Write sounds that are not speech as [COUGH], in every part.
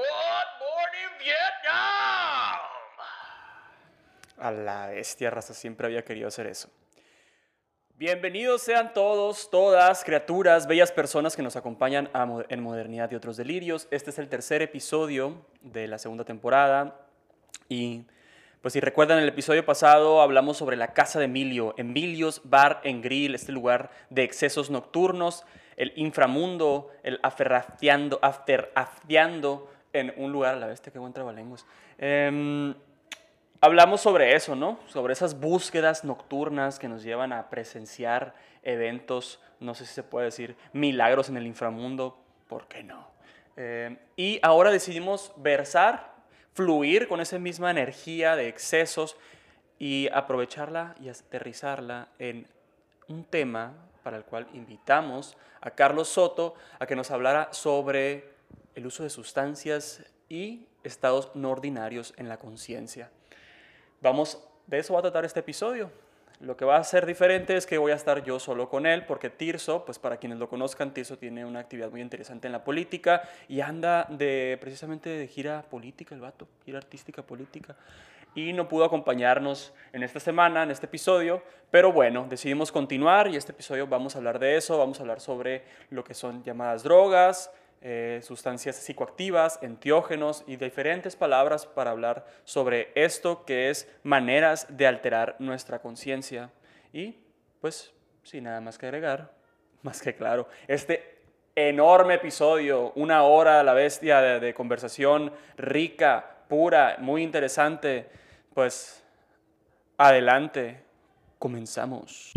Good morning, Vietnam. A la bestia, raza, siempre había querido hacer eso. Bienvenidos sean todos, todas, criaturas, bellas personas que nos acompañan a Mo- en Modernidad y otros delirios. Este es el tercer episodio de la segunda temporada. Y pues si recuerdan el episodio pasado hablamos sobre la casa de Emilio, Emilio's Bar en Grill, este lugar de excesos nocturnos, el inframundo, el aferrafiando, afterafteando en un lugar a la bestia, qué buen trabalenguas. Em, hablamos sobre eso, ¿no? Sobre esas búsquedas nocturnas que nos llevan a presenciar eventos, no sé si se puede decir, milagros en el inframundo, ¿por qué no? Eh, y ahora decidimos versar, fluir con esa misma energía de excesos y aprovecharla y aterrizarla en un tema para el cual invitamos a Carlos Soto a que nos hablara sobre el uso de sustancias y estados no ordinarios en la conciencia. Vamos, de eso va a tratar este episodio. Lo que va a ser diferente es que voy a estar yo solo con él, porque Tirso, pues para quienes lo conozcan, Tirso tiene una actividad muy interesante en la política y anda de precisamente de gira política, el vato, gira artística política. Y no pudo acompañarnos en esta semana, en este episodio, pero bueno, decidimos continuar y este episodio vamos a hablar de eso, vamos a hablar sobre lo que son llamadas drogas, eh, sustancias psicoactivas, enteógenos y diferentes palabras para hablar sobre esto que es maneras de alterar nuestra conciencia. Y pues, sin nada más que agregar, [LAUGHS] más que claro, este enorme episodio, una hora a la bestia de conversación rica, pura, muy interesante, pues adelante, comenzamos.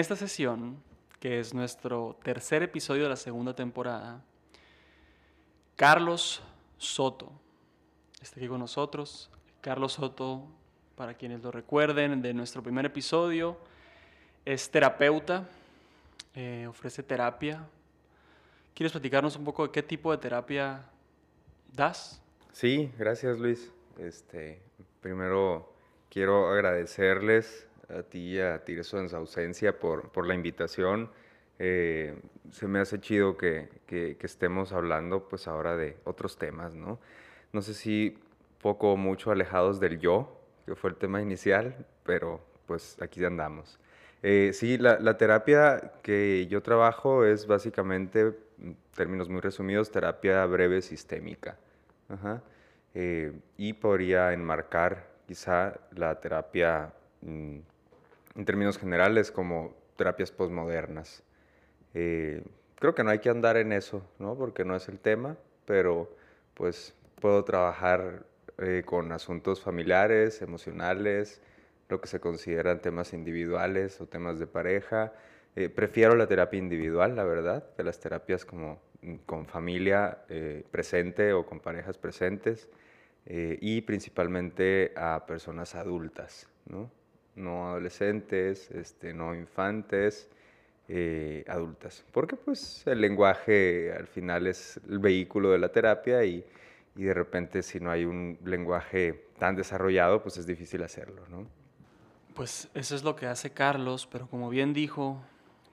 Esta sesión, que es nuestro tercer episodio de la segunda temporada, Carlos Soto está aquí con nosotros. Carlos Soto, para quienes lo recuerden, de nuestro primer episodio, es terapeuta, eh, ofrece terapia. ¿Quieres platicarnos un poco de qué tipo de terapia das? Sí, gracias Luis. Este, primero quiero agradecerles a ti y a Tirso en su ausencia por, por la invitación. Eh, se me hace chido que, que- estemos hablando pues ahora de otros temas, ¿no? No sé si poco o mucho alejados del yo, que fue el tema inicial, pero pues aquí andamos. Eh, sí, la, la terapia que yo trabajo es básicamente, en términos muy resumidos, terapia breve sistémica. Ajá. Eh, y podría enmarcar quizá la terapia mm, en términos generales como terapias posmodernas. Eh, creo que no hay que andar en eso, ¿no? Porque no es el tema, pero pues puedo trabajar eh, con asuntos familiares, emocionales, lo que se consideran temas individuales o temas de pareja. Eh, prefiero la terapia individual, la verdad, que las terapias como mm, con familia eh, presente o con parejas presentes eh, y principalmente a personas adultas, ¿no? No adolescentes, este, no infantes, eh, adultas. Porque pues el lenguaje al final es el vehículo de la terapia y, y de repente si no hay un lenguaje tan desarrollado, pues es difícil hacerlo, ¿no? Pues eso es lo que hace Carlos, pero como bien dijo,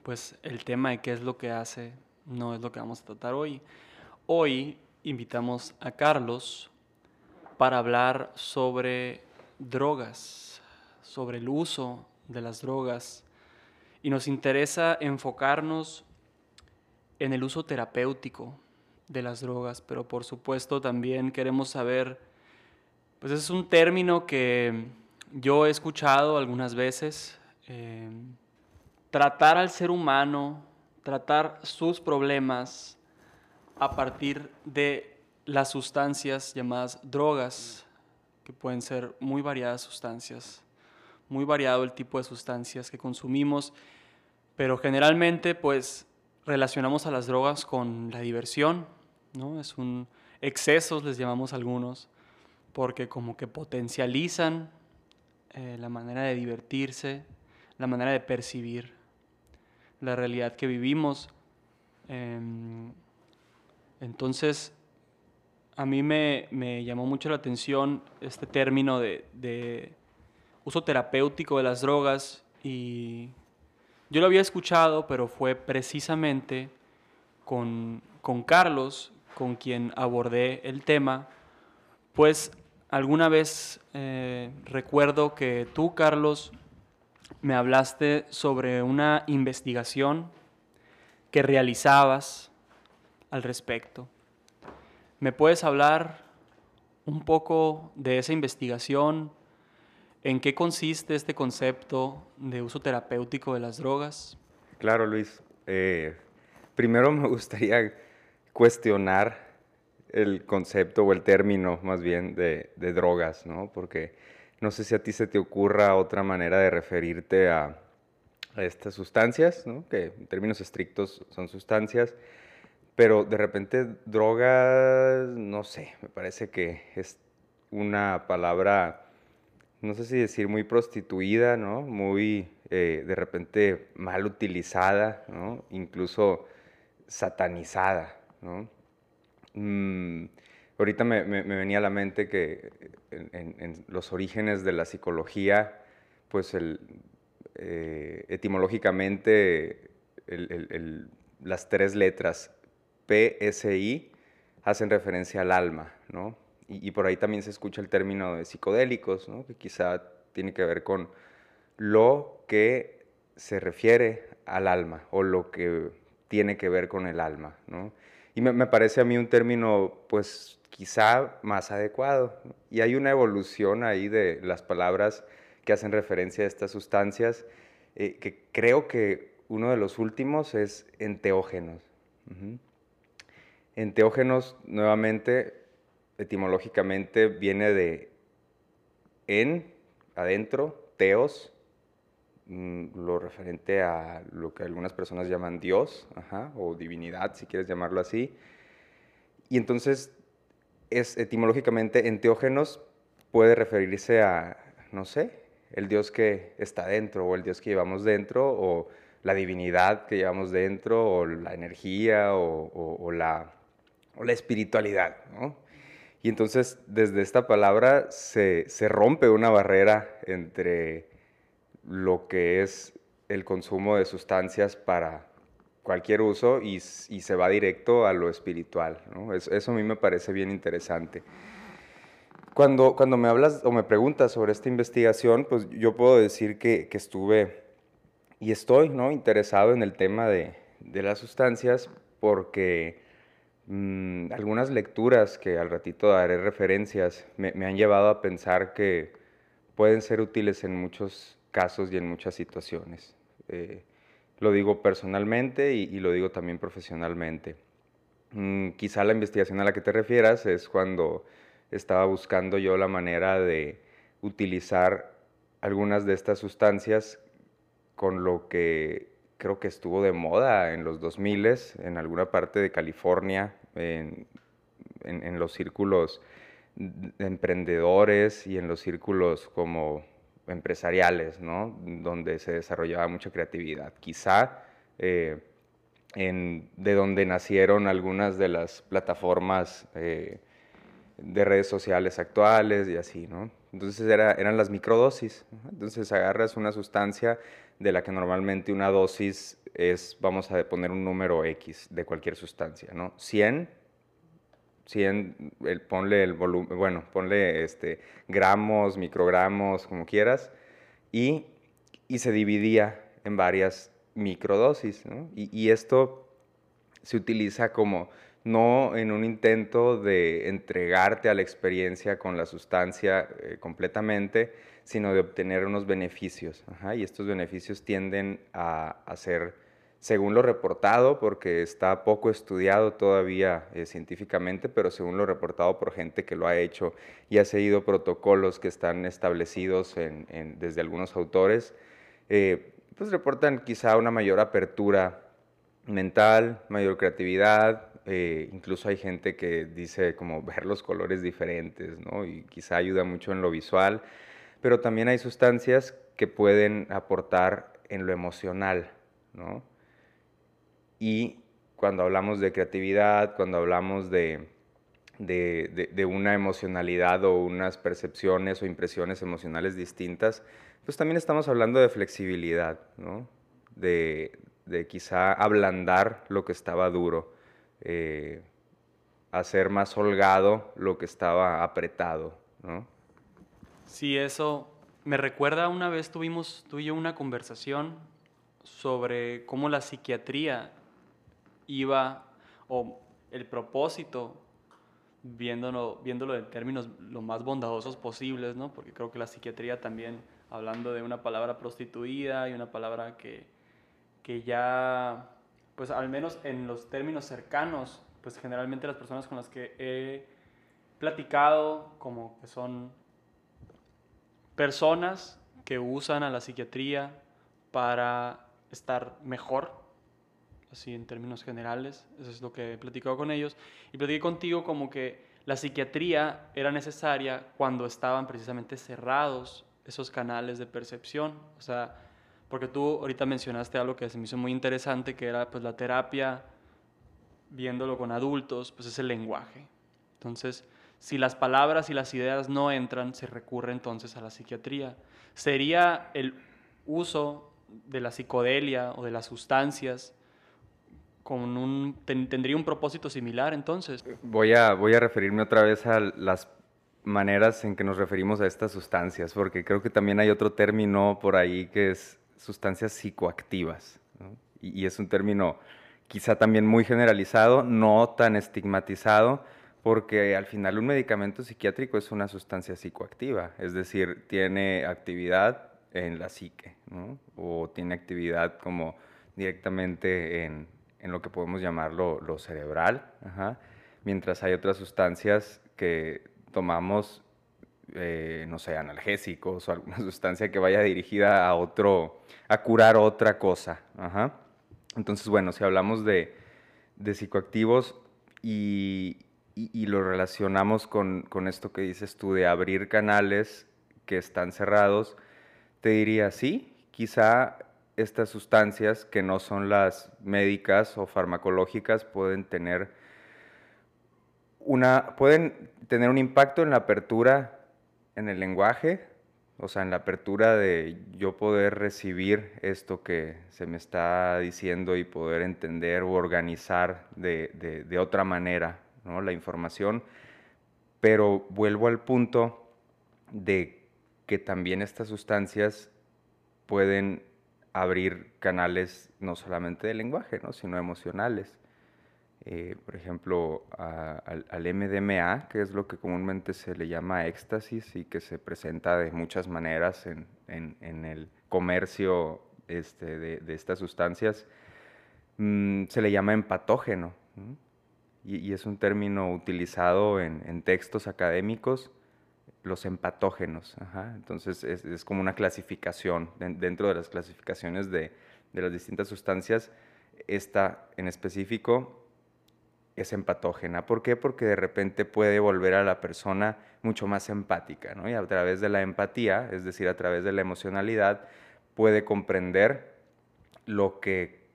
pues el tema de qué es lo que hace no es lo que vamos a tratar hoy. Hoy invitamos a Carlos para hablar sobre drogas, sobre el uso de las drogas. Y nos interesa enfocarnos en el uso terapéutico de las drogas, pero por supuesto también queremos saber, pues es un término que yo he escuchado algunas veces, eh, tratar al ser humano, tratar sus problemas a partir de las sustancias llamadas drogas, que pueden ser muy variadas sustancias, muy variado el tipo de sustancias que consumimos, pero generalmente pues relacionamos a las drogas con la diversión, ¿no? Es un excesos les llamamos algunos, porque como que potencializan eh, la manera de divertirse, la manera de percibir la realidad que vivimos. Em, entonces, a mí me, llamó mucho la atención este término de, uso terapéutico de las drogas y yo lo había escuchado, pero fue precisamente con, con Carlos con quien abordé el tema, pues alguna vez eh, recuerdo que tú, Carlos, me hablaste sobre una investigación que realizabas al respecto. ¿Me puedes hablar un poco de esa investigación? ¿En qué consiste este concepto de uso terapéutico de las drogas? Claro, Luis. Eh, primero me [LAUGHS] gustaría cuestionar el concepto o el término más bien de, drogas, ¿no? Porque no sé si a ti se te ocurra otra manera de referirte a, a estas sustancias, ¿no? que en términos estrictos son sustancias, pero de repente drogas, no sé, me parece que es una palabra, no sé si decir muy prostituida, ¿no? Muy eh, de repente mal utilizada, ¿no? Incluso satanizada, ¿no? Mm, ahorita me, venía a la mente que en, los orígenes de la psicología, pues el, eh, etimológicamente las tres letras PSI hacen referencia al alma, ¿no? Y, por ahí también se escucha el término de psicodélicos, ¿no? Que quizá tiene que ver con lo que se refiere al alma o lo que tiene que ver con el alma, ¿no? Y me, parece a mí un término, pues, quizá más adecuado. Y hay una evolución ahí de las palabras que hacen referencia a estas sustancias, eh, que creo que uno de los últimos es enteógenos. Enteógenos, nuevamente, etimológicamente viene de en, adentro, teos, mm, lo referente a lo que algunas personas llaman Dios, o divinidad, si quieres llamarlo así. Y entonces, es etimológicamente, enteógenos puede referirse a, no sé, el Dios que está dentro, o el Dios que llevamos dentro, o la divinidad que llevamos dentro, o la energía, o la o la espiritualidad. ¿no? Y entonces desde esta palabra se, rompe una barrera entre lo que es el consumo de sustancias para cualquier uso y, se va directo a lo espiritual. ¿no? Eso, a mí me parece bien interesante. Cuando, cuando me hablas o me preguntas sobre esta investigación, pues yo puedo decir que, estuve y estoy ¿no? interesado en el tema de, de las sustancias porque Mm, algunas lecturas que al ratito daré referencias me, han llevado a pensar que pueden ser útiles en muchos casos y en muchas situaciones. Eh, lo digo personalmente y, lo digo también profesionalmente. Mm, quizá la investigación a la que te refieras es cuando estaba buscando yo la manera de utilizar algunas de estas sustancias con lo que creo que estuvo de moda en los 2000 en alguna parte de California, en, los círculos emprendedores y en los círculos como empresariales, ¿no? donde se desarrollaba mucha creatividad. Quizá eh, de donde nacieron algunas de las plataformas eh, de redes sociales actuales y así, ¿no? Entonces eran las microdosis. Entonces agarras una sustancia de la que normalmente una dosis es, vamos a poner un número X de cualquier sustancia, ¿no? 100, 100 el, ponle el volumen, bueno, ponle este, gramos, microgramos, como quieras, y, y se dividía en varias microdosis, ¿no? y esto se utiliza como no en un intento de entregarte a la experiencia con la sustancia eh, completamente, sino de obtener unos beneficios. y estos beneficios tienden a, ser, según lo reportado, porque está poco estudiado todavía eh, científicamente, pero según lo reportado por gente que lo ha hecho y ha seguido protocolos que están establecidos desde algunos autores, eh, pues reportan quizá una mayor apertura mental, mayor creatividad, eh, incluso hay gente que dice como ver los colores diferentes, ¿no? Y quizá ayuda mucho en lo visual, pero también hay sustancias que pueden aportar en lo emocional, ¿no? Y cuando hablamos de creatividad, cuando hablamos de, de, una emocionalidad o unas percepciones o impresiones emocionales distintas, pues también estamos hablando de flexibilidad, ¿no? de, quizá ablandar lo que estaba duro, eh, hacer más holgado lo que estaba apretado. ¿no? Sí, eso me recuerda una vez tuvimos tú y yo una conversación sobre cómo la psiquiatría iba, o el propósito, viéndolo, viéndolo en términos lo más bondadosos posibles, ¿no? porque creo que la psiquiatría también, hablando de una palabra prostituida y una palabra que, que ya, pues al menos en los términos cercanos, pues generalmente las personas con las que he platicado, como que son personas que usan a la psiquiatría para estar mejor, así en términos generales, eso es lo que he platicado con ellos, y platiqué contigo como que la psiquiatría era necesaria cuando estaban precisamente cerrados esos canales de percepción, o sea, porque tú ahorita mencionaste algo que se me hizo muy interesante, que era pues la terapia, viéndolo con adultos, pues es el lenguaje. Entonces, si las palabras y las ideas no entran, se recurre entonces a la psiquiatría. Sería el uso de la psicodelia o de las sustancias con un, tendría un propósito similar entonces. Voy a, voy a referirme otra vez a las maneras en que nos referimos a estas sustancias, porque creo que también hay otro término por ahí que es sustancias psicoactivas, y, es un término quizá también muy generalizado, no tan estigmatizado, porque al final un medicamento psiquiátrico es una sustancia psicoactiva, es decir, tiene actividad en la psique, o tiene actividad como directamente en, en lo que podemos llamar lo, cerebral, mientras hay otras sustancias que tomamos, eh, no sé, analgésicos o alguna [LAUGHS] sustancia que vaya dirigida a otro, a curar otra cosa. Entonces, bueno, si hablamos de, psicoactivos y, lo relacionamos con, con, esto que dices tú de abrir canales que están cerrados, te diría, sí, quizá estas sustancias que no son las médicas o farmacológicas pueden tener una pueden tener un impacto en la apertura en el lenguaje, o sea, en la apertura de yo poder recibir esto que se me está diciendo y poder entender o organizar de, de otra manera ¿no? la información. Pero vuelvo al punto de que también estas sustancias pueden abrir canales no solamente de lenguaje, ¿no? sino emocionales. Eh, por ejemplo, al, MDMA, que es lo que comúnmente se le llama éxtasis y que se presenta de muchas maneras en, en, el comercio este, de, estas sustancias, mm, se le llama empatógeno. Y, y, es un término utilizado en, textos académicos los empatógenos. Entonces es, como una clasificación dentro de las clasificaciones de, las distintas sustancias. Esta en específico es empatógena. ¿Por qué? Porque de repente puede volver a la persona mucho más empática, Y a través de la empatía, es decir, a través de la emocionalidad, puede comprender lo que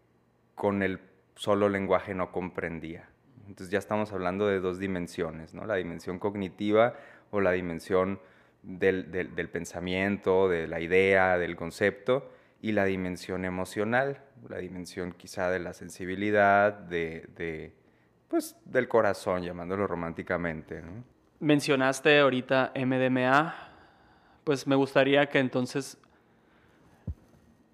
con el solo lenguaje no comprendía. Entonces ya estamos hablando de dos dimensiones, ¿no? La dimensión cognitiva o la dimensión del, pensamiento, de la idea, del concepto, y la dimensión emocional, la dimensión quizá de la sensibilidad, de, pues, del corazón, llamándolo románticamente. Mencionaste ahorita MDMA, pues me gustaría que entonces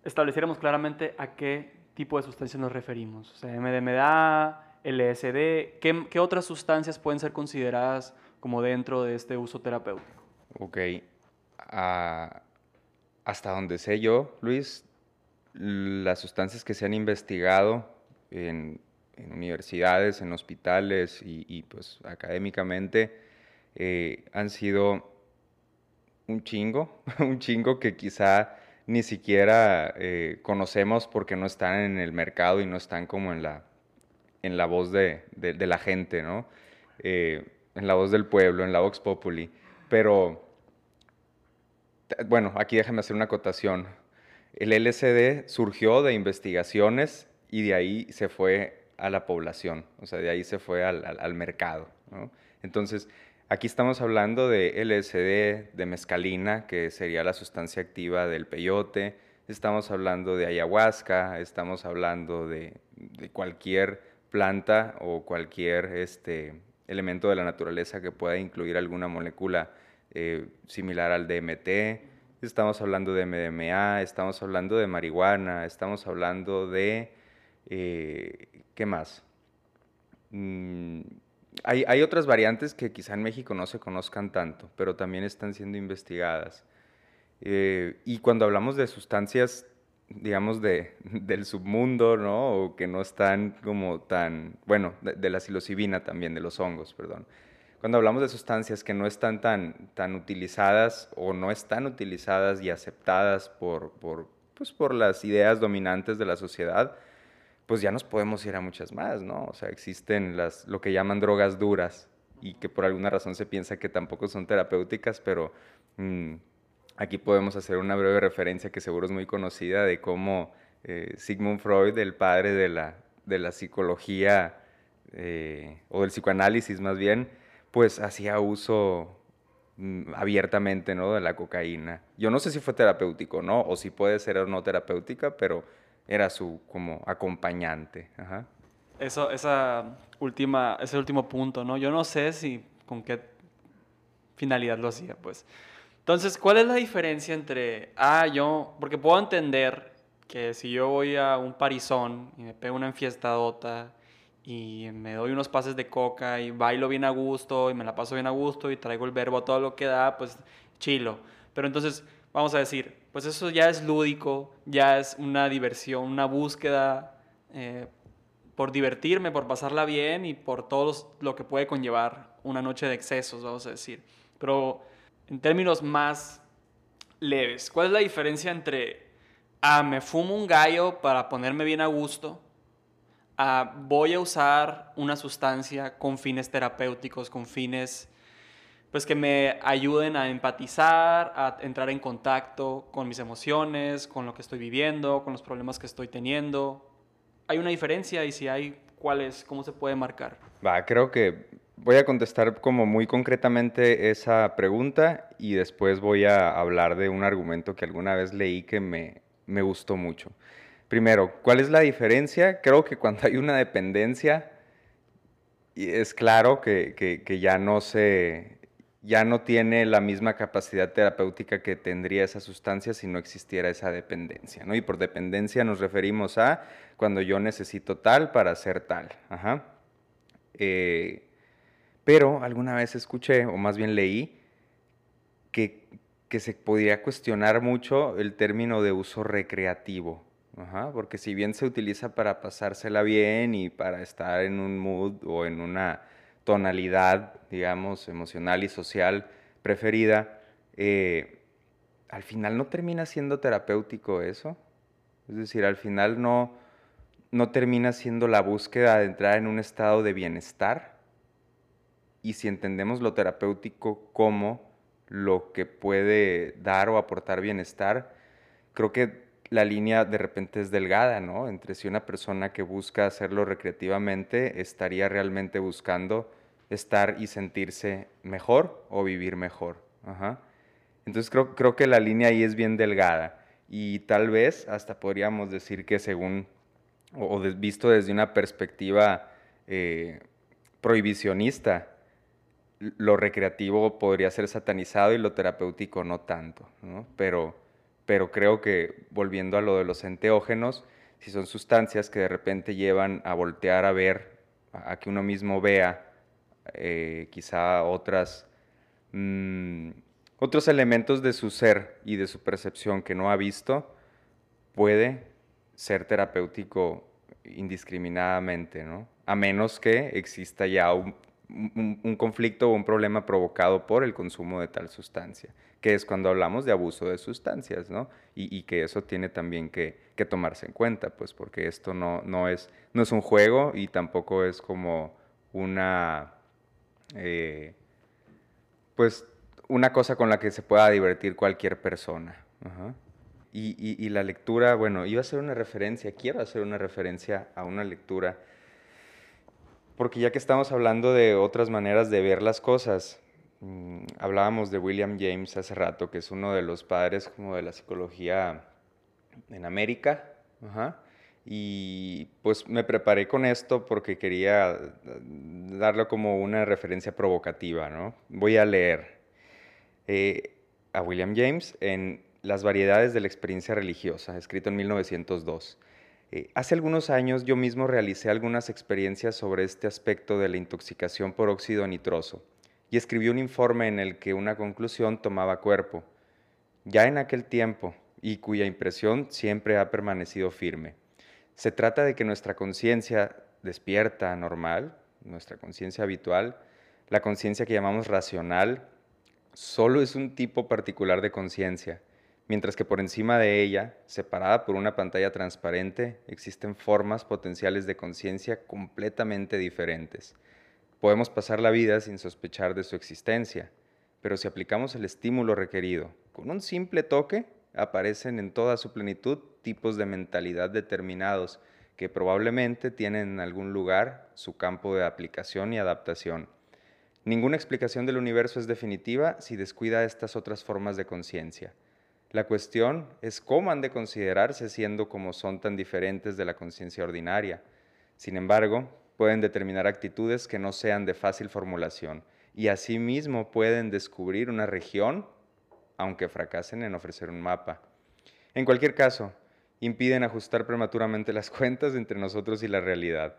estableciéramos claramente a qué tipo de sustancias nos referimos. O sea, MDMA, LSD, ¿qué, qué otras sustancias pueden ser consideradas como dentro de este uso terapéutico. Ok. Ah, hasta donde sé yo, Luis, las sustancias que se han investigado en, universidades, en hospitales y, pues académicamente eh, han sido un chingo, [LAUGHS] un chingo que quizá ni siquiera eh, conocemos porque no están en el mercado y no están como en la, en la voz de, la gente, ¿no? Eh, en la voz del pueblo, en la Vox Populi, pero bueno, aquí déjame hacer una acotación. El LSD surgió de investigaciones y de ahí se fue a la población, o sea, de ahí se fue al, al, mercado. ¿no? Entonces, aquí estamos hablando de LSD, de mescalina, que sería la sustancia activa del peyote, estamos hablando de ayahuasca, estamos hablando de, de cualquier planta o cualquier este, elemento de la naturaleza que pueda incluir alguna molécula eh, similar al DMT, estamos hablando de MDMA, estamos hablando de marihuana, estamos hablando de... Eh, ¿Qué más? Mm, hay, hay, otras variantes que quizá en México no se conozcan tanto, pero también están siendo investigadas. Eh, y cuando hablamos de sustancias, digamos, de, [LAUGHS] del submundo, ¿no? O que no están como tan, bueno, de, de la psilocibina también, de los hongos, perdón cuando hablamos de sustancias que no están tan, tan utilizadas o no están utilizadas y aceptadas por, por, pues por las ideas dominantes de la sociedad, pues ya nos podemos ir a muchas más, ¿no? O sea, existen las, lo que llaman drogas duras y que por alguna razón se piensa que tampoco son terapéuticas, pero mm, aquí podemos hacer una breve referencia que seguro es muy conocida de cómo eh, Sigmund Freud, el padre de la, de la psicología eh, o del psicoanálisis más bien, pues hacía uso mm, abiertamente ¿no? de la cocaína. Yo no sé si fue terapéutico, ¿no? O si puede ser o no terapéutica, pero era su como acompañante. Eso, esa última, ese último punto, ¿no? Yo no sé si con qué finalidad lo hacía, pues. Entonces, ¿cuál es la diferencia entre, ah, yo, porque puedo entender que si yo voy a un parizón y me pego una enfiestadota y me doy unos pases de coca y bailo bien a gusto y me la paso bien a gusto y traigo el verbo a todo lo que da, pues chilo. Pero entonces, vamos a decir, pues eso ya es lúdico, ya es una diversión, una búsqueda eh, por divertirme, por pasarla bien y por todo lo que puede conllevar una noche de excesos, vamos a decir. Pero en términos más leves, ¿cuál es la diferencia entre, ah, me fumo un gallo para ponerme bien a gusto? voy a usar una sustancia con fines terapéuticos, con fines pues que me ayuden a empatizar, a entrar en contacto con mis emociones, con lo que estoy viviendo, con los problemas que estoy teniendo. ¿Hay una diferencia y si hay, cuál es, cómo se puede marcar? Va, creo que voy a contestar como muy concretamente esa pregunta y después voy a hablar de un argumento que alguna vez leí que me, me gustó mucho. Primero, ¿cuál es la diferencia? Creo que cuando hay una dependencia, es claro que, ya no se ya no tiene la misma capacidad terapéutica que tendría esa sustancia si no existiera esa dependencia, ¿no? Y por dependencia nos referimos a cuando yo necesito tal para hacer tal. Eh, pero alguna vez escuché, o más bien leí, que, que se podría cuestionar mucho el término de uso recreativo porque si bien se utiliza para pasársela bien y para estar en un mood o en una tonalidad, digamos, emocional y social preferida, eh, al final no termina siendo terapéutico eso. Es decir, al final no, no termina siendo la búsqueda de entrar en un estado de bienestar. Y si entendemos lo terapéutico como lo que puede dar o aportar bienestar, creo que la línea de repente es delgada, ¿no? Entre si una persona que busca hacerlo recreativamente estaría realmente buscando estar y sentirse mejor o vivir mejor. Entonces creo, creo que la línea ahí es bien delgada y tal vez hasta podríamos decir que según, o, visto desde una perspectiva eh, prohibicionista, lo recreativo podría ser satanizado y lo terapéutico no tanto, ¿no? Pero pero creo que volviendo a lo de los enteógenos, si son sustancias que de repente llevan a voltear a ver, a, que uno mismo vea eh, quizá otras, mm, otros elementos de su ser y de su percepción que no ha visto, puede ser terapéutico indiscriminadamente, ¿no? A menos que exista ya un, un, conflicto o un problema provocado por el consumo de tal sustancia, que es cuando hablamos de abuso de sustancias, ¿no? Y, que eso tiene también que, tomarse en cuenta, pues porque esto no, no, es, no es un juego y tampoco es como una, eh, pues una cosa con la que se pueda divertir cualquier persona. Y, y, la lectura, bueno, iba a hacer una referencia, quiero hacer una referencia a una lectura, porque ya que estamos hablando de otras maneras de ver las cosas, mmm, hablábamos de William James hace rato, que es uno de los padres como de la psicología en América, y pues me preparé con esto porque quería darlo como una referencia provocativa, ¿no? Voy a leer eh, a William James en Las variedades de la experiencia religiosa, escrito en 1902. Eh, hace algunos años yo mismo realicé algunas experiencias sobre este aspecto de la intoxicación por óxido nitroso y escribí un informe en el que una conclusión tomaba cuerpo. Ya en aquel tiempo, y cuya impresión siempre ha permanecido firme. Se trata de que nuestra conciencia despierta, normal, nuestra conciencia habitual, la conciencia que llamamos racional, solo es un tipo particular de conciencia, mientras que por encima de ella, separada por una pantalla transparente, existen formas potenciales de conciencia completamente diferentes. Podemos pasar la vida sin sospechar de su existencia, pero si aplicamos el estímulo requerido con un simple toque, aparecen en toda su plenitud tipos de mentalidad determinados que probablemente tienen en algún lugar su campo de aplicación y adaptación. Ninguna explicación del universo es definitiva si descuida estas otras formas de conciencia. La cuestión es cómo han de considerarse siendo como son tan diferentes de la conciencia ordinaria. Sin embargo, pueden determinar actitudes que no sean de fácil formulación y asimismo pueden descubrir una región aunque fracasen en ofrecer un mapa. En cualquier caso, impiden ajustar prematuramente las [LAUGHS] cuentas entre nosotros y la realidad.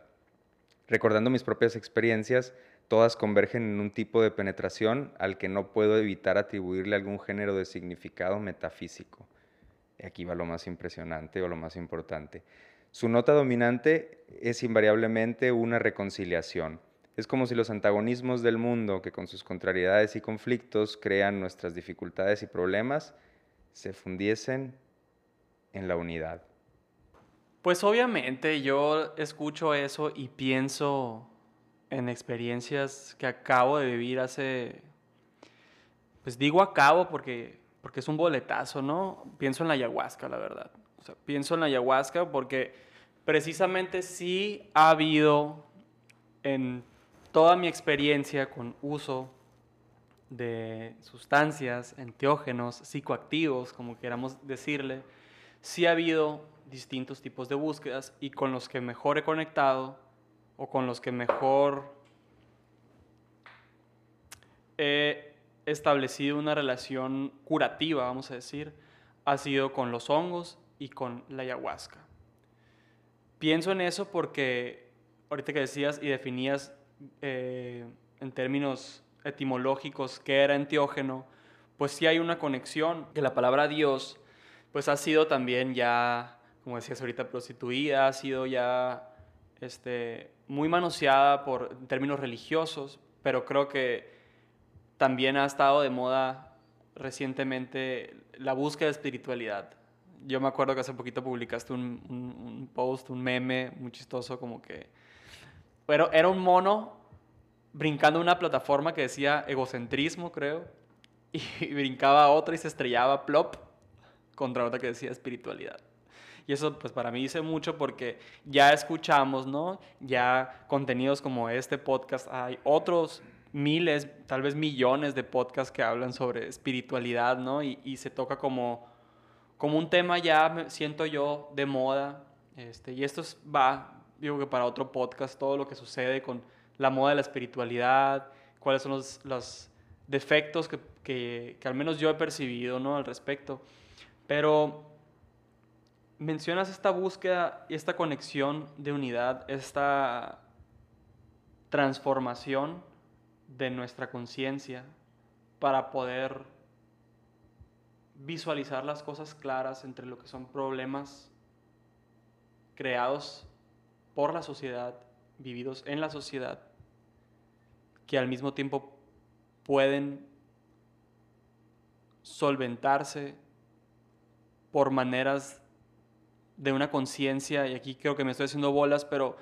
Recordando mis propias experiencias, todas convergen en un tipo de penetración al que no puedo evitar atribuirle algún género de significado metafísico. Aquí va lo más impresionante o lo más importante. Su nota dominante es invariablemente una reconciliación es como si los antagonismos del mundo, que con sus contrariedades y conflictos crean nuestras dificultades y problemas, se fundiesen en la unidad. Pues obviamente yo escucho eso y pienso en experiencias que acabo de vivir hace, pues digo acabo porque, porque es un boletazo, ¿no? Pienso en la ayahuasca, la verdad. Pienso en la ayahuasca porque precisamente sí ha habido en toda mi experiencia con uso de sustancias, enteógenos, psicoactivos, como queramos decirle, sí ha habido distintos tipos de búsquedas y con los que mejor he conectado o con los que mejor he establecido una relación curativa, vamos a decir, ha sido con los hongos y con la ayahuasca. Pienso en eso porque ahorita que decías y definías eh, en términos etimológicos qué era enteógeno, pues sí hay una conexión, que la palabra Dios pues ha sido también ya, como decías ahorita, prostituida, ha sido ya este, muy manoseada por términos religiosos, pero creo que también ha estado de moda recientemente la búsqueda de espiritualidad. Yo me acuerdo que hace poquito publicaste un, post, un meme muy chistoso, como que pero era un mono brincando una plataforma que decía egocentrismo, creo, [LAUGHS] y brincaba otra y se estrellaba plop contra otra que decía espiritualidad. Y eso pues para mí dice mucho porque ya escuchamos, ¿no? Ya contenidos como este podcast, hay otros miles, tal vez millones de podcasts que hablan sobre espiritualidad, ¿no? Y, y se toca como, como un tema ya, siento yo, de moda. Este, y esto va digo que para otro podcast, todo lo que sucede con la moda de la espiritualidad, cuáles son los, los defectos que, que, que, al menos yo he percibido ¿no? al respecto. Pero mencionas esta búsqueda y esta conexión de unidad, esta transformación de nuestra conciencia para poder visualizar las cosas claras entre lo que son problemas creados por la sociedad, vividos en la sociedad, que al mismo tiempo pueden solventarse por maneras de una conciencia, y aquí creo que me estoy haciendo bolas, pero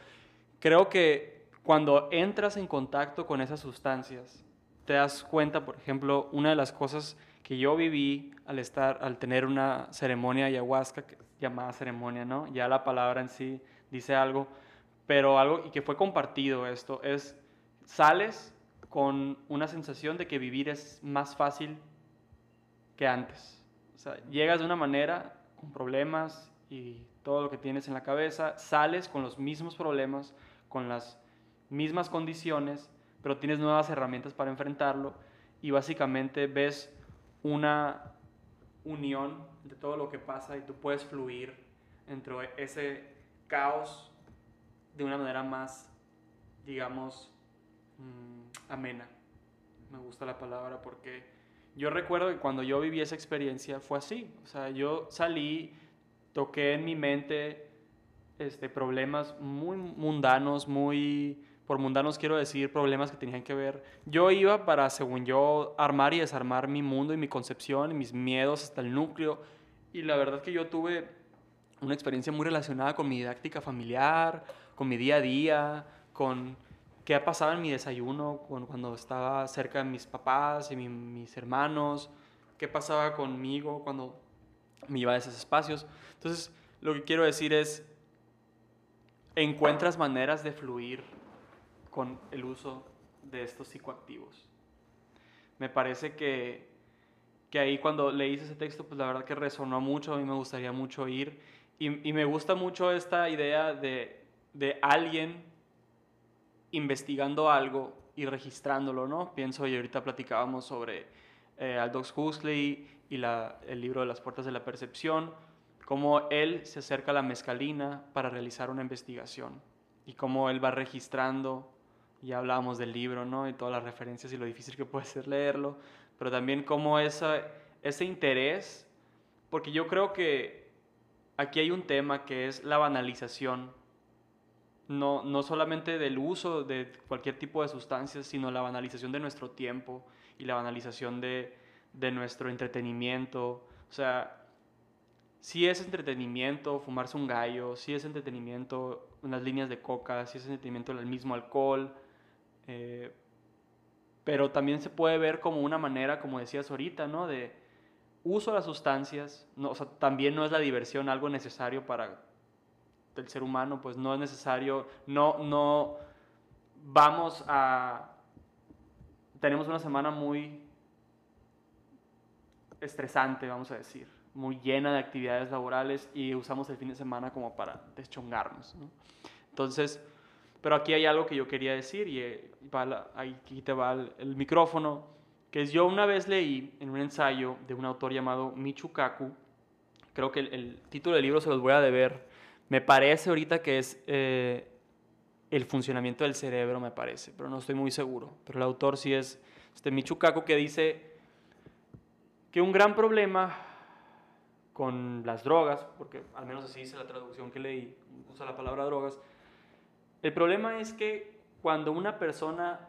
creo que cuando entras en contacto con esas sustancias, te das cuenta, por ejemplo, una de las cosas que yo viví al estar, al tener una ceremonia ayahuasca, llamada ceremonia, ¿no? Ya la palabra en sí dice algo, pero algo y que fue compartido esto es sales con una sensación de que vivir es más fácil que antes. O sea, llegas de una manera con problemas y todo lo que tienes en la cabeza, sales con los mismos problemas, con las mismas condiciones, pero tienes nuevas herramientas para enfrentarlo y básicamente ves una unión de todo lo que pasa y tú puedes fluir entre ese caos de una manera más, digamos, mm, amena. Me gusta la palabra porque yo recuerdo que cuando yo viví esa experiencia fue así. O sea, yo salí, toqué en mi mente este, problemas muy mundanos, muy por mundanos quiero decir problemas que tenían que ver. Yo iba para, según yo, armar y desarmar mi mundo y mi concepción y mis miedos hasta el núcleo. Y la verdad que yo tuve una experiencia muy relacionada con mi didáctica familiar, con mi día a día, con qué pasaba en mi desayuno cuando estaba cerca de mis papás y mis hermanos, qué pasaba conmigo cuando me iba a esos espacios. Entonces, lo que quiero decir es, encuentras maneras de fluir con el uso de estos psicoactivos. Me parece que, que ahí cuando leí ese texto, pues la verdad que resonó mucho, a mí me gustaría mucho ir. Y, y me gusta mucho esta idea de, de, alguien investigando algo y registrándolo, ¿no? Pienso, y ahorita platicábamos sobre eh, Aldous Huxley y el libro de las puertas de la percepción, cómo él se acerca a la mezcalina para realizar una investigación y cómo él va registrando ya hablábamos del libro, ¿no? Y todas las referencias y lo difícil que puede ser leerlo, pero también como esa, ese interés, porque yo creo que aquí hay un tema que es la banalización, no, no solamente del uso de cualquier tipo de sustancias, sino la banalización de nuestro tiempo y la banalización de, de nuestro entretenimiento. O sea, si es entretenimiento fumarse un gallo, si es entretenimiento unas líneas de coca, si es entretenimiento el mismo alcohol, eh, pero también se puede ver como una manera, como decías ahorita, ¿no? De uso de las sustancias, no, o sea, también no es la diversión algo necesario para el ser humano, pues no es necesario, no, no vamos a, tenemos una semana muy estresante, vamos a decir, muy llena de actividades laborales y usamos el fin de semana como para deschongarnos, ¿no? Entonces, pero aquí hay algo que yo quería decir y eh, aquí te va el, micrófono, que es yo una vez leí en un ensayo de un autor llamado Michu Kaku, creo que el, título del libro se los voy a deber, me parece ahorita que es eh, el funcionamiento del cerebro, me parece, pero no estoy muy seguro, pero el autor sí es este Michu Kaku que dice que un gran problema con las drogas, porque al menos así dice la traducción que leí, usa la palabra drogas, el problema es que cuando una persona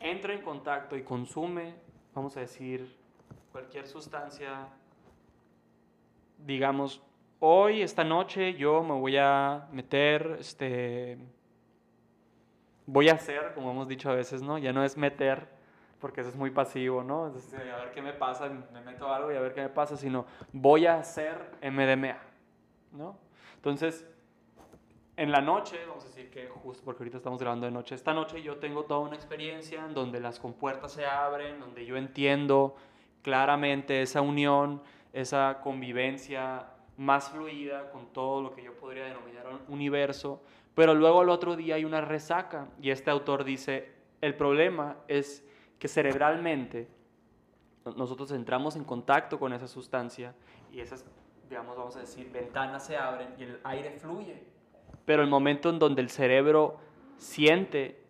entra en contacto y consume, vamos a decir, cualquier sustancia, digamos, hoy, esta noche, yo me voy a meter, este, voy a hacer, como hemos dicho a veces, ¿no? Ya no es meter, porque eso es muy pasivo, ¿no? Es decir, a ver qué me pasa, me meto algo y a ver qué me pasa, sino voy a hacer MDMA, ¿no? Entonces, en la noche, vamos a decir que justo porque ahorita estamos grabando de noche, esta noche yo tengo toda una experiencia en donde las compuertas se abren, donde yo entiendo claramente esa unión, esa convivencia más fluida con todo lo que yo podría denominar un universo, pero luego al otro día hay una resaca y este autor dice, el problema es que cerebralmente nosotros entramos en contacto con esa sustancia y esas, digamos, vamos a decir, ventanas se abren y el aire fluye. Pero el momento en donde el cerebro siente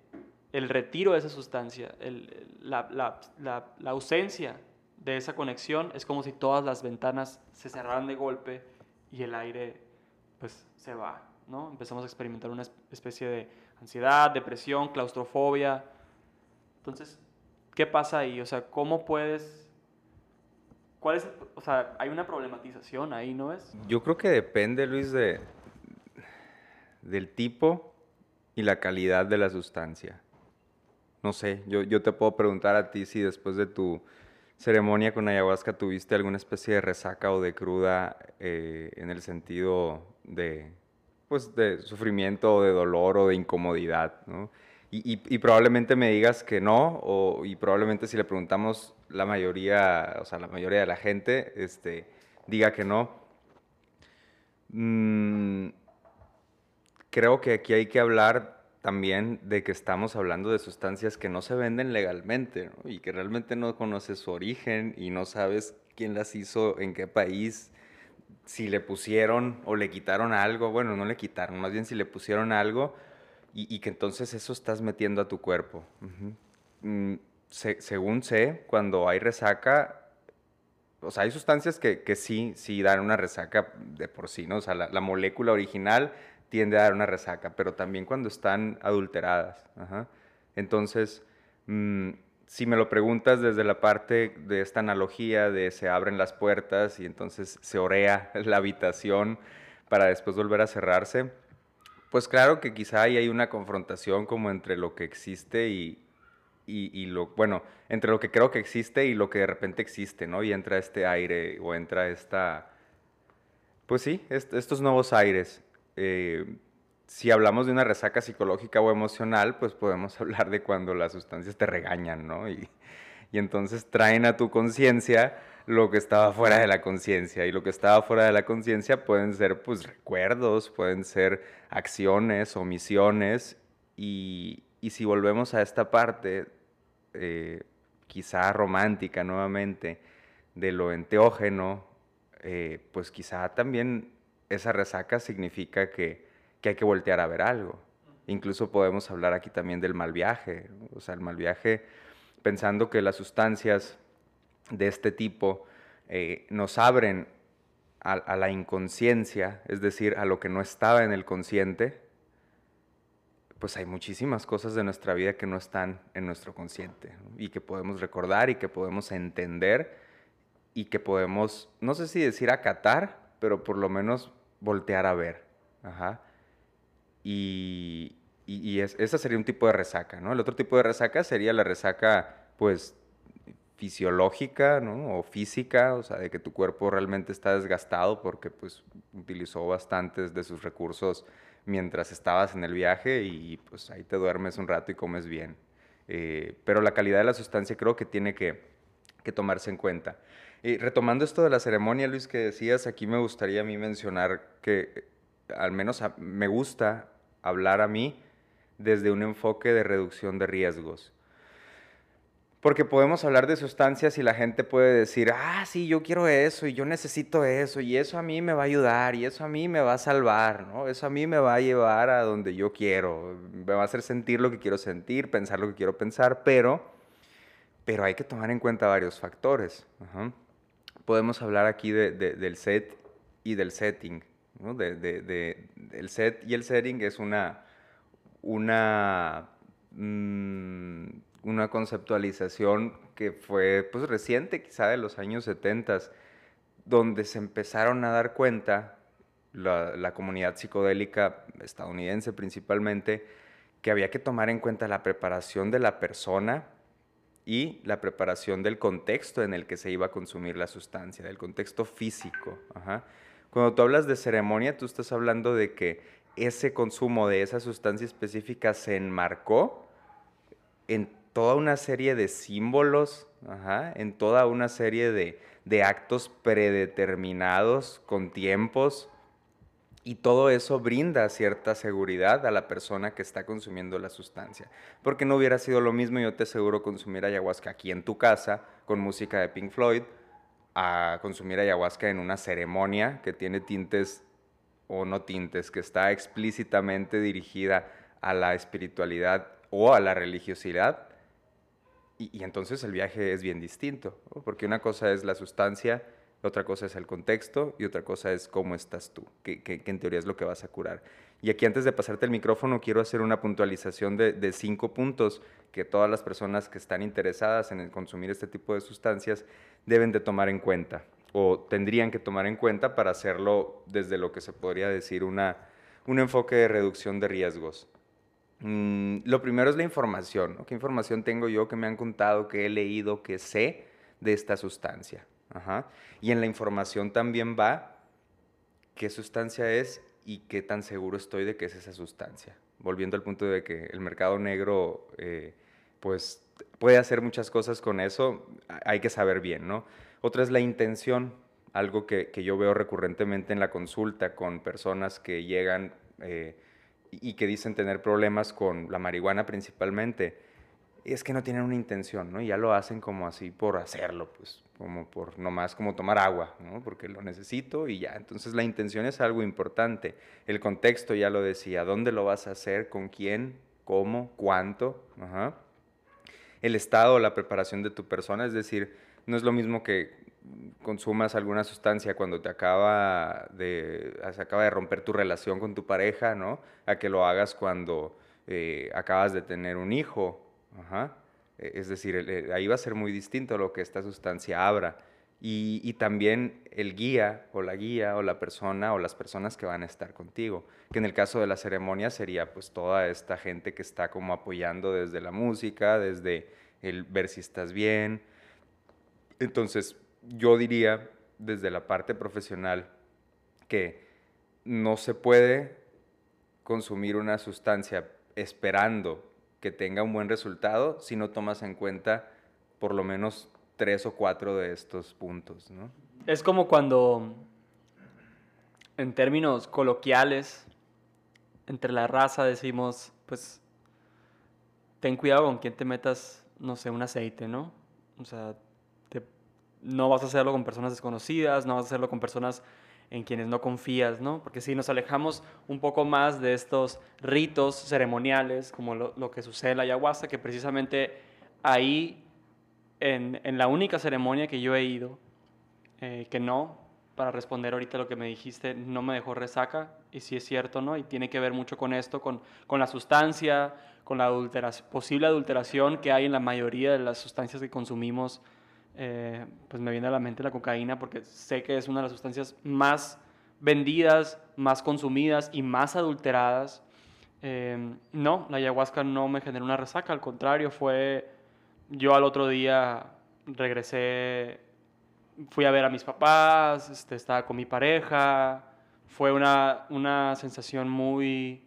el retiro de esa sustancia, la, ausencia de esa conexión, es como si todas las ventanas se cerraran de golpe y el aire pues se va, ¿no? Empezamos a experimentar una especie de ansiedad, depresión, claustrofobia. Entonces, ¿qué pasa ahí? O sea, ¿cómo puedes ¿Cuál es, o sea, hay una problematización ahí, ¿no es? Yo creo que depende, Luis, de, del tipo y la calidad de la sustancia. no sé, yo, yo te puedo preguntar a ti si después de tu ceremonia con ayahuasca tuviste alguna especie de resaca o de cruda eh, en el sentido de, pues, de sufrimiento de dolor o de incomodidad, y, probablemente me digas que no, o, y probablemente si le preguntamos la mayoría, o sea, la mayoría de la gente, este, diga que no. Mm, creo que aquí hay que hablar también de que estamos hablando de sustancias que no se venden legalmente y que realmente no conoces su origen y no sabes quién las hizo, en qué país, si le pusieron o le quitaron algo, bueno, no le quitaron, más bien si le pusieron algo y, que entonces eso estás metiendo a tu cuerpo. Mm, según sé, cuando hay resaca, o sea, hay sustancias que, que, sí, sí dan una resaca de por sí, ¿no? O sea, la, molécula original tiende a dar una resaca, pero también cuando están adulteradas. Entonces, mm, si me lo preguntas desde la parte de esta analogía de se abren las puertas y entonces se orea [LAUGHS] la habitación para después volver a cerrarse, pues claro que quizá ahí hay una confrontación como entre lo que existe y, y, lo, bueno, entre lo que creo que existe y lo que de repente existe, ¿no? Y entra este aire o entra esta, pues sí, estos nuevos aires. Eh, si hablamos de una resaca psicológica o emocional, pues podemos [LAUGHS] hablar de cuando las sustancias te regañan, ¿no? Y, y entonces traen a tu conciencia lo que estaba fuera de la conciencia. Y lo que estaba fuera de la conciencia pueden ser pues recuerdos, pueden ser acciones, omisiones. Y, y si volvemos a esta parte, eh, quizá romántica nuevamente, de lo enteógeno, eh, pues quizá también esa resaca significa que, que, hay que voltear a ver algo. Incluso podemos hablar aquí también del mal viaje, o sea, el mal viaje pensando que las sustancias de este tipo eh, nos abren a, la inconsciencia, es decir, a lo que no estaba en el consciente, pues hay muchísimas cosas de nuestra vida que no están en nuestro consciente y que podemos recordar y que podemos entender y que podemos, no sé si decir acatar, pero por lo menos voltear a ver. Y, y, ese sería un tipo de resaca, ¿no? El otro tipo de resaca sería la resaca, pues, fisiológica, ¿no? O física, o sea, de que tu cuerpo realmente está desgastado porque pues utilizó bastantes de sus recursos mientras estabas en el viaje y pues ahí te duermes un rato y comes bien. Eh, pero la calidad de la sustancia creo que tiene que, que tomarse en cuenta. Y retomando esto de la ceremonia, Luis, que decías, aquí me gustaría a mí mencionar que al menos me gusta hablar a mí desde un enfoque de reducción de riesgos. Porque podemos hablar de sustancias y la gente puede decir, ah, sí, yo quiero eso y yo necesito eso y eso a mí me va a ayudar y eso a mí me va a salvar, ¿no? Eso a mí me va a llevar a donde yo quiero, me va a hacer sentir lo que quiero sentir, pensar lo que quiero pensar, pero, pero hay que tomar en cuenta varios factores. Podemos hablar aquí de, del set y del setting, ¿no? De, el set y el setting es una, una mm, una conceptualización que fue pues, reciente, quizá de los años 70, donde se empezaron a dar cuenta, la, comunidad psicodélica estadounidense principalmente, que había que tomar en cuenta la preparación de la persona y la preparación del contexto en el que se iba a consumir la sustancia, del contexto físico. Cuando tú hablas de ceremonia, tú estás hablando de que ese consumo de esa sustancia específica se enmarcó en toda una serie de símbolos, en toda una serie de, actos predeterminados con tiempos, y todo eso brinda cierta seguridad a la persona que está consumiendo la sustancia. Porque no hubiera sido lo mismo, yo te aseguro, consumir ayahuasca aquí en tu casa con música de Pink Floyd, a consumir ayahuasca en una ceremonia que tiene tintes o no tintes, que está explícitamente dirigida a la espiritualidad o a la religiosidad, y, entonces el viaje es bien distinto, porque una cosa es la sustancia, otra cosa es el contexto y otra cosa es cómo estás tú, que, en teoría es lo que vas a curar. Y aquí antes de pasarte el micrófono quiero hacer una puntualización de, cinco puntos que todas las personas que están interesadas en consumir este tipo de sustancias deben de tomar en cuenta o tendrían que tomar en cuenta para hacerlo desde lo que se podría decir una, un enfoque de reducción de riesgos. Mm, lo primero es la información. ¿Qué información tengo yo que me han contado, que he leído, que sé de esta sustancia? Y en la información también va qué sustancia es y qué tan seguro estoy de que es esa sustancia. Volviendo al punto de que el mercado negro, eh, pues puede hacer muchas cosas con eso, hay que saber bien, ¿no? Otra es la intención, algo que, yo veo recurrentemente en la consulta con personas que llegan eh, y que dicen tener problemas con la marihuana principalmente, es que no tienen una intención, ¿no? Y ya lo hacen como así por hacerlo, pues, como por nomás como tomar agua, ¿no? Porque lo necesito y ya. Entonces la intención es algo importante. El contexto ya lo decía, ¿dónde lo vas a hacer? ¿Con quién? ¿Cómo? ¿Cuánto? El estado, la preparación de tu persona, es decir, no es lo mismo que consumas alguna sustancia cuando te acaba de, se acaba de romper tu relación con tu pareja, ¿no? A que lo hagas cuando eh, acabas de tener un hijo. E, es decir, ahí va a ser muy distinto lo que esta sustancia abra. Y, y, también el guía o la guía o la persona o las personas que van a estar contigo. Que en el caso de la ceremonia sería pues toda esta gente que está como apoyando desde la música, desde el ver si estás bien. Entonces, yo diría desde la parte profesional que no se puede consumir una sustancia esperando que tenga un buen resultado si no tomas en cuenta por lo menos tres o cuatro de estos puntos, ¿no? Es como cuando, en términos coloquiales, entre la raza decimos, pues, ten cuidado con quién te metas, no sé, un aceite, ¿no? O sea, no vas a hacerlo con personas desconocidas, no vas a hacerlo con personas en quienes no confías, ¿no? Porque si nos alejamos un poco más de estos ritos ceremoniales, como lo, que sucede en la ayahuasca, que precisamente ahí, en, la única ceremonia que yo he ido, eh, que no, para responder ahorita lo que me dijiste, no me dejó resaca, y sí es cierto, ¿no? Y tiene que ver mucho con esto, con, con la sustancia, con la posible adulteración que hay en la mayoría de las sustancias que consumimos eh, pues me viene a la mente la cocaína porque sé que es una de las sustancias más vendidas, más consumidas y más adulteradas. Eh, no, la ayahuasca no me generó una resaca, al contrario, fue yo al otro día regresé, fui a ver a mis papás, este, estaba con mi pareja, fue una, una sensación muy,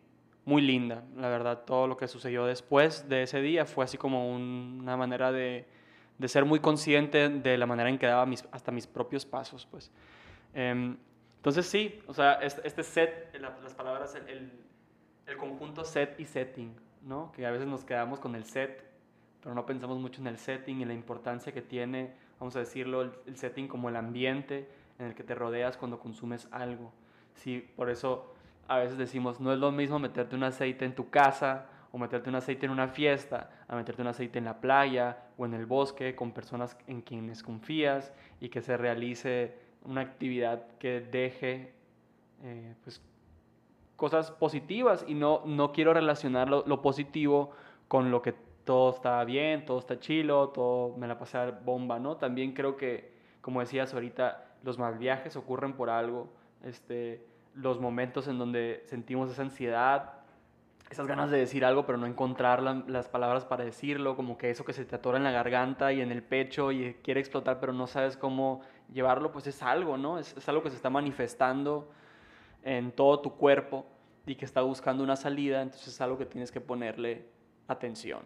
muy linda, la verdad, todo lo que sucedió después de ese día fue así como una manera de de ser muy consciente de la manera en que daba mis, hasta mis propios pasos, pues. Em, entonces sí, o sea, este, set, las palabras, el, el, conjunto set y setting, ¿no? Que a veces nos quedamos con el set, pero no pensamos mucho en el setting y la importancia que tiene, vamos a decirlo, el, setting como el ambiente en el que te rodeas cuando consumes algo. Sí, por eso a veces decimos, no es lo mismo meterte un aceite en tu casa o meterte un aceite en una fiesta, a meterte un aceite en la playa o en el bosque con personas en quienes confías y que se realice una actividad que deje eh, pues, cosas positivas y no, no quiero relacionar lo, positivo con lo que todo está bien, todo está chilo, todo me la pasé a bomba, ¿no? También creo que, como decías ahorita, los mal viajes ocurren por algo, este, los momentos en donde sentimos esa ansiedad esas ganas de decir algo, pero no encontrar las palabras para decirlo, como que eso que se te atora en la garganta y en el pecho y quiere explotar, pero no sabes cómo llevarlo, pues es algo, ¿no? Es, es algo que se está manifestando en todo tu cuerpo y que está buscando una salida, entonces es algo que tienes que ponerle atención.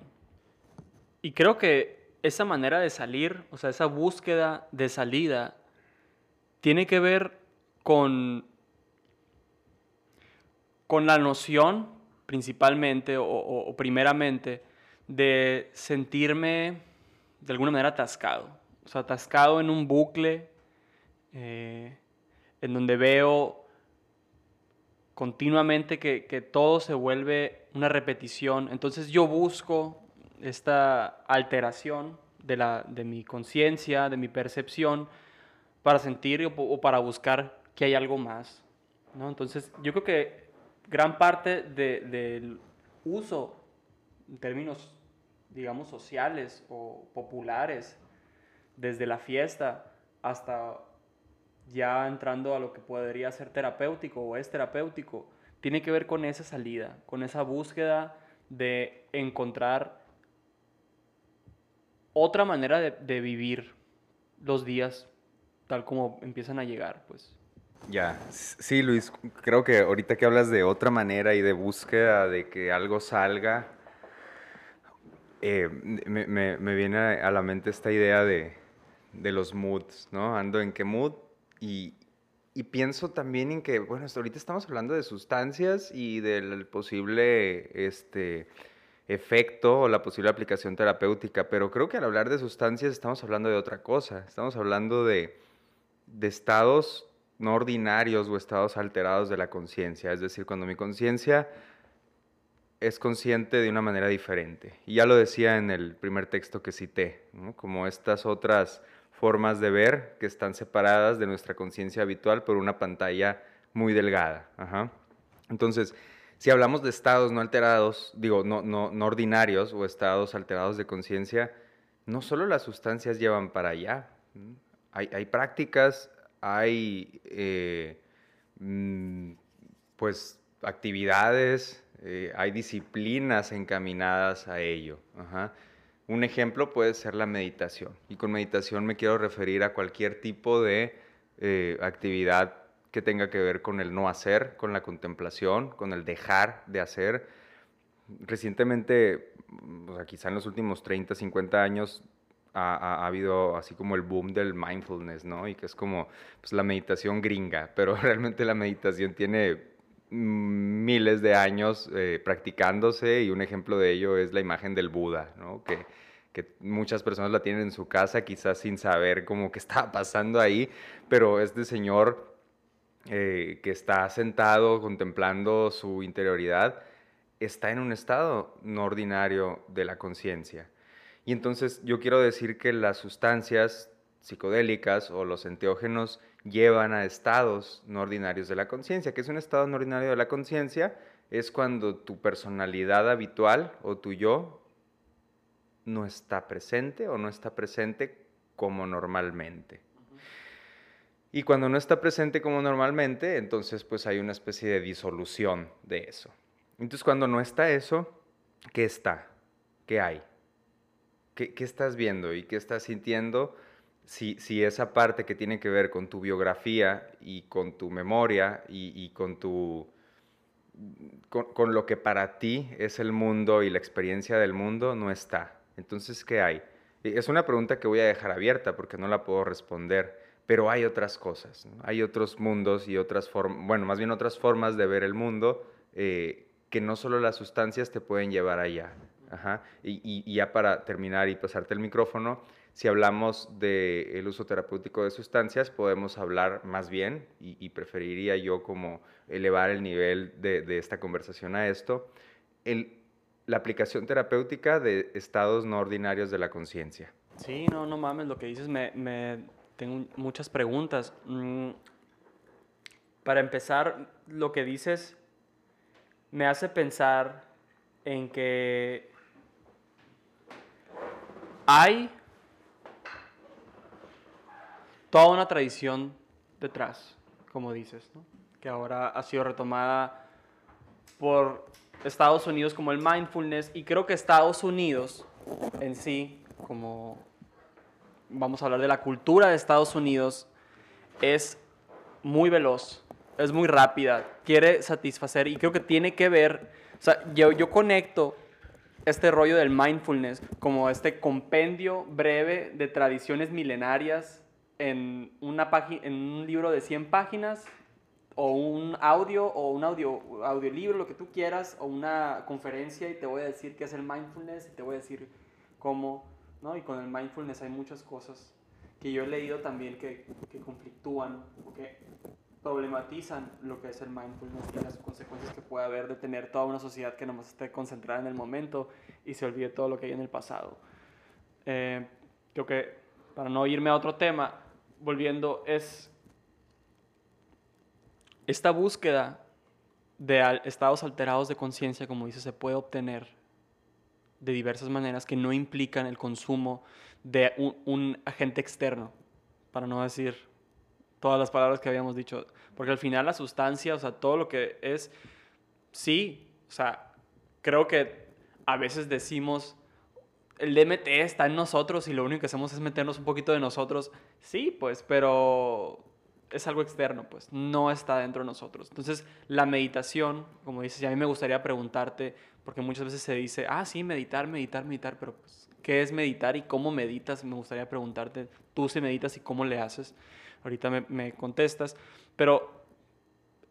Y creo que esa manera de salir, o sea, esa búsqueda de salida, tiene que ver con, con la noción principalmente o, primeramente de sentirme de alguna manera atascado. O sea, atascado en un bucle eh, en donde veo continuamente que, todo se vuelve una repetición. Entonces yo busco esta alteración de, la, de mi conciencia, de mi percepción, para sentir o, para buscar que hay algo más. ¿no? Entonces yo creo que gran parte del uso en términos, digamos, sociales o populares, desde la fiesta hasta ya entrando a lo que podría ser terapéutico o es terapéutico, tiene que ver con esa salida, con esa búsqueda de encontrar otra manera de, de vivir los días tal como empiezan a llegar, pues. Ya, sí Luis, creo que ahorita que hablas de otra manera y de búsqueda de que algo salga, eh, me, me, me, viene a la mente esta idea de, de, los moods, ¿no? Ando en qué mood y, y, pienso también en que, bueno, hasta ahorita estamos hablando de sustancias y del posible este, efecto o la posible aplicación terapéutica, pero creo que al hablar de sustancias estamos hablando de otra cosa, estamos hablando de, de estados no ordinarios o estados alterados de la conciencia, es decir, cuando mi conciencia es consciente de una manera diferente. Y ya lo decía en el primer texto que cité, como estas otras formas de ver que están separadas de nuestra conciencia habitual por una pantalla muy delgada. Entonces, si hablamos de estados no alterados, digo, no, no, no ordinarios o estados alterados de conciencia, no solo las sustancias llevan para allá. Hay, hay prácticas, hay eh, mm, pues actividades, eh, hay disciplinas encaminadas a ello. Un ejemplo puede ser la meditación. Y con meditación me quiero referir a cualquier tipo de eh, actividad que tenga que ver con el no hacer, con la contemplación, con el dejar de hacer. Recientemente, o sea, quizá en los últimos 30, 50 años, ha, habido así como el boom del mindfulness, ¿no? Y que es como pues, la meditación gringa, [LAUGHS] pero realmente la meditación tiene miles de años eh, practicándose y un ejemplo de ello es la imagen del Buda, ¿no? que, que, muchas personas la tienen en su casa quizás sin saber cómo que [LAUGHS] estaba pasando ahí, pero este señor eh, que está sentado contemplando su interioridad está en un estado no ordinario de la conciencia. Y entonces yo quiero decir que las sustancias psicodélicas o los enteógenos llevan a estados no ordinarios de la conciencia. ¿Qué es un estado no ordinario de la conciencia? Es cuando tu personalidad habitual o tu yo no está presente o no está presente como normalmente. Y cuando no está presente como normalmente, entonces pues hay una especie de disolución de eso. Entonces cuando no está eso, ¿qué está? ¿Qué hay? ¿Qué, estás viendo y qué estás sintiendo? si, esa parte que tiene que ver con tu biografía y con tu memoria y, con, tu, con, lo que para ti es el mundo y la experiencia del mundo no está. Entonces, ¿qué hay? Es una pregunta que voy a dejar abierta porque no la puedo responder, pero hay otras cosas, hay otros mundos y otras formas, bueno, más bien otras formas de ver el mundo eh, que no solo las sustancias te pueden llevar allá. Y, y, ya para terminar y pasarte el micrófono, si hablamos del uso terapéutico de sustancias, podemos hablar más bien, y, preferiría yo como elevar el nivel de, esta conversación a esto, el, la aplicación terapéutica de estados no ordinarios de la conciencia. Sí, no, no mames, lo que dices me, me tengo muchas preguntas. Mm, para empezar, lo que dices me hace pensar en que hay toda una tradición detrás, como dices, que ahora ha sido retomada por Estados Unidos como el mindfulness y creo que Estados Unidos en sí, como vamos a hablar de la cultura de Estados Unidos, es muy veloz, es muy rápida, quiere satisfacer y creo que tiene que ver, o sea, yo, yo conecto este rollo del mindfulness como este compendio breve de tradiciones milenarias en, una en un libro de 100 páginas o un audio o un audio, audiolibro, lo que tú quieras, o una conferencia y te voy a decir qué es el mindfulness y te voy a decir cómo, ¿no? Y con el mindfulness hay muchas cosas que yo he leído también que, que conflictúan, que problematizan lo que es el mindfulness y las consecuencias que puede haber de tener toda una sociedad que nomás esté concentrada en el momento y se olvide todo lo que hay en el pasado. Eh, creo que, para no irme a otro tema, volviendo, es esta búsqueda de estados alterados de conciencia, como dice, se puede obtener de diversas maneras que no implican el consumo de un, agente externo, para no decir todas las palabras que habíamos dicho, porque al final la sustancia, o sea, todo lo que es, sí, o sea, creo que a veces decimos, el DMT está en nosotros y lo único que hacemos es meternos un poquito de nosotros. Sí, pues, pero es algo externo, pues, no está dentro de nosotros. Entonces, la meditación, como dices, y a mí me gustaría preguntarte, porque muchas veces se dice, ah, sí, meditar, meditar, meditar, pero pues, ¿qué es meditar y cómo meditas? Me gustaría preguntarte, tú si meditas y cómo le haces. Ahorita me, contestas, pero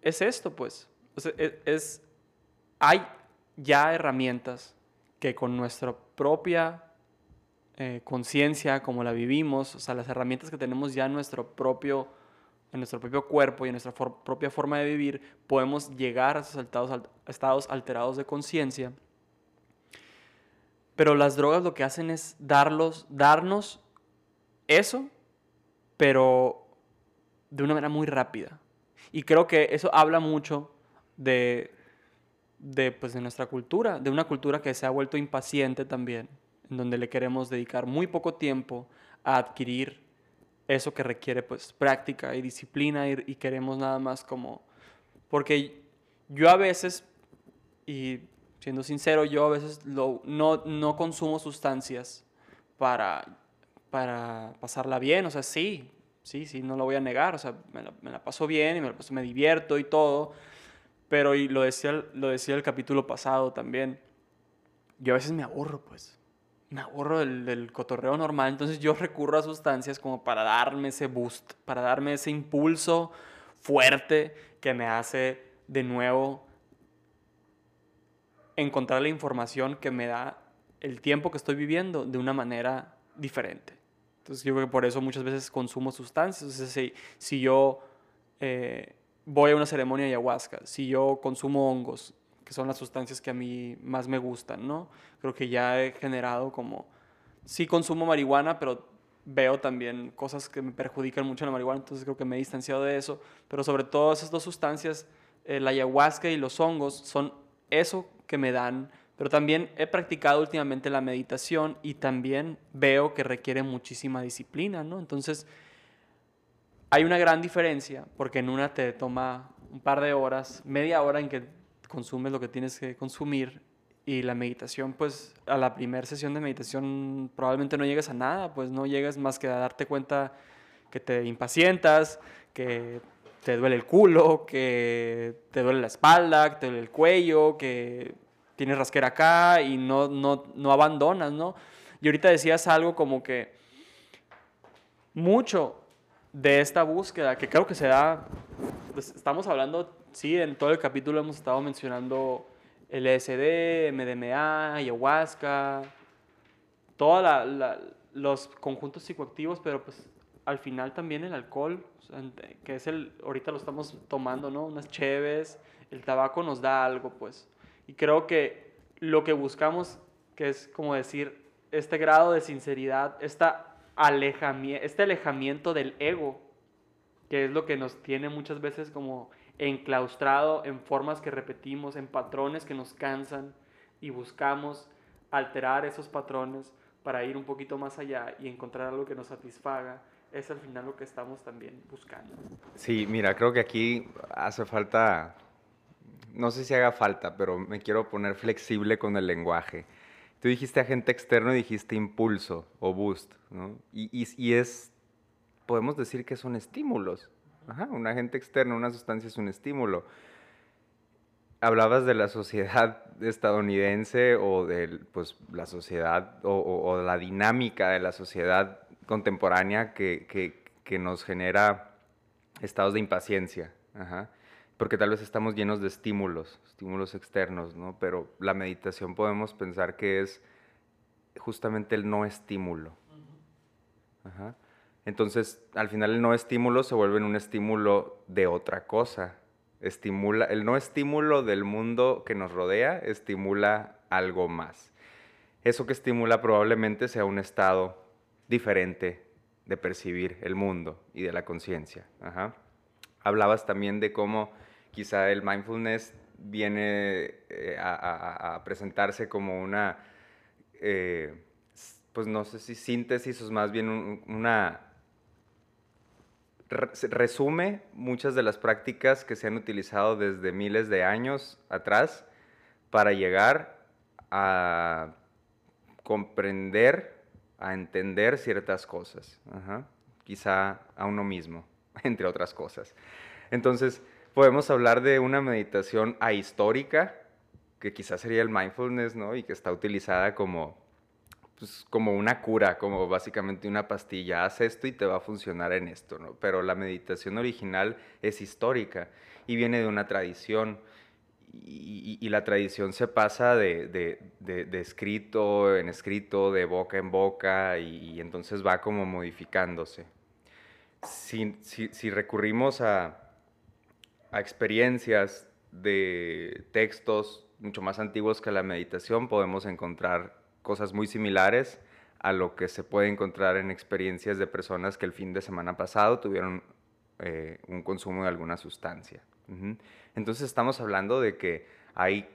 es esto, pues, es, es, hay ya herramientas que con nuestra propia eh, conciencia, como la vivimos, o sea, las herramientas que tenemos ya en nuestro propio, nuestro propio cuerpo y en nuestra propia forma de vivir, podemos llegar a esos estados, alterados de conciencia. Pero las drogas lo que hacen es darnos eso, pero de una manera muy rápida. Y creo que eso habla mucho de, de, pues, de nuestra cultura, de una cultura que se ha vuelto impaciente también, en donde le queremos dedicar muy poco tiempo a adquirir eso que requiere pues práctica y disciplina y, queremos nada más como... Porque yo a veces, y siendo sincero, yo a veces lo, no, no consumo sustancias para, para pasarla bien, o sea, sí, sí, sí, no lo voy a negar, o sea, me la, me la paso bien y me, la paso, me divierto y todo, pero y lo decía, lo decía el capítulo pasado también, yo a veces me aburro, pues. Me aburro del, del, cotorreo normal, entonces yo recurro a sustancias como para darme ese boost, para darme ese impulso fuerte que me hace de nuevo encontrar la información que me da el tiempo que estoy viviendo de una manera diferente. Entonces yo creo que por eso muchas veces consumo sustancias. Si, si yo eh, voy a una ceremonia de ayahuasca, si yo consumo hongos, que son las sustancias que a mí más me gustan, ¿no? Creo que ya he generado como, sí consumo marihuana, pero veo también cosas que me perjudican mucho la marihuana, entonces creo que me he distanciado de eso, pero sobre todo esas dos sustancias, eh, la ayahuasca y los hongos, son eso que me dan, pero también he practicado últimamente la meditación y también veo que requiere muchísima disciplina, ¿no? Entonces, hay una gran diferencia porque en una te toma un par de horas, media hora en que consumes lo que tienes que consumir y la meditación, pues a la primera sesión de meditación probablemente no llegues a nada, pues no llegas más que a darte cuenta que te impacientas, que te duele el culo, que te duele la espalda, que te duele el cuello, que tienes rasquera acá y no, no, no abandonas, ¿no? Y ahorita decías algo como que mucho de esta búsqueda, que creo que se da, pues estamos hablando, sí, en todo el capítulo hemos estado mencionando LSD, MDMA, ayahuasca, todos los conjuntos psicoactivos, pero pues al final también el alcohol, que es el, ahorita lo estamos tomando, ¿no? Unas cheves, el tabaco nos da algo, pues. Y creo que lo que buscamos, que es como decir, este grado de sinceridad, esta alejamiento, este alejamiento del ego, que es lo que nos tiene muchas veces como enclaustrado en formas que repetimos, en patrones que nos cansan y buscamos alterar esos patrones para ir un poquito más allá y encontrar algo que nos satisfaga, es al final lo que estamos también buscando. Sí, mira, creo que aquí hace falta, no sé si haga falta, pero me quiero poner flexible con el lenguaje. Tú dijiste agente externo y dijiste impulso o boost, ¿no? Y, y, es, podemos decir que son estímulos. Ajá, un agente externo, una sustancia es un estímulo. Hablabas de la sociedad estadounidense o de pues, la sociedad o, la dinámica de la sociedad contemporánea que, que, que nos genera estados de impaciencia. Ajá porque tal vez estamos llenos de estímulos, estímulos externos, ¿no? Pero la meditación podemos pensar que es justamente el no estímulo. Ajá. Entonces, al final el no estímulo se vuelve en un estímulo de otra cosa. Estimula, el no estímulo del mundo que nos rodea estimula algo más. Eso que estimula probablemente sea un estado diferente de percibir el mundo y de la conciencia. Hablabas también de cómo quizá el mindfulness viene eh, a, presentarse como una, eh, pues no sé si síntesis o más bien un, una... resume muchas de las prácticas que se han utilizado desde miles de años atrás para llegar a comprender, a entender ciertas cosas, quizá a uno mismo, [LAUGHS] entre otras cosas. Entonces, podemos hablar de una meditación ahistórica, que quizás sería el mindfulness, ¿no? Y que está utilizada como, pues, como una cura, como básicamente una pastilla. Haz esto y te va a funcionar en esto, ¿no? Pero la meditación original es histórica y viene de una tradición. Y, la tradición se pasa de, de, escrito en escrito, de boca en boca, y, entonces va como modificándose. Si, si, si recurrimos a, a experiencias de textos mucho más antiguos que la meditación, podemos encontrar cosas muy similares a lo que se puede encontrar en experiencias de personas que el fin de semana pasado tuvieron eh, un consumo de alguna sustancia. Entonces estamos hablando de que hay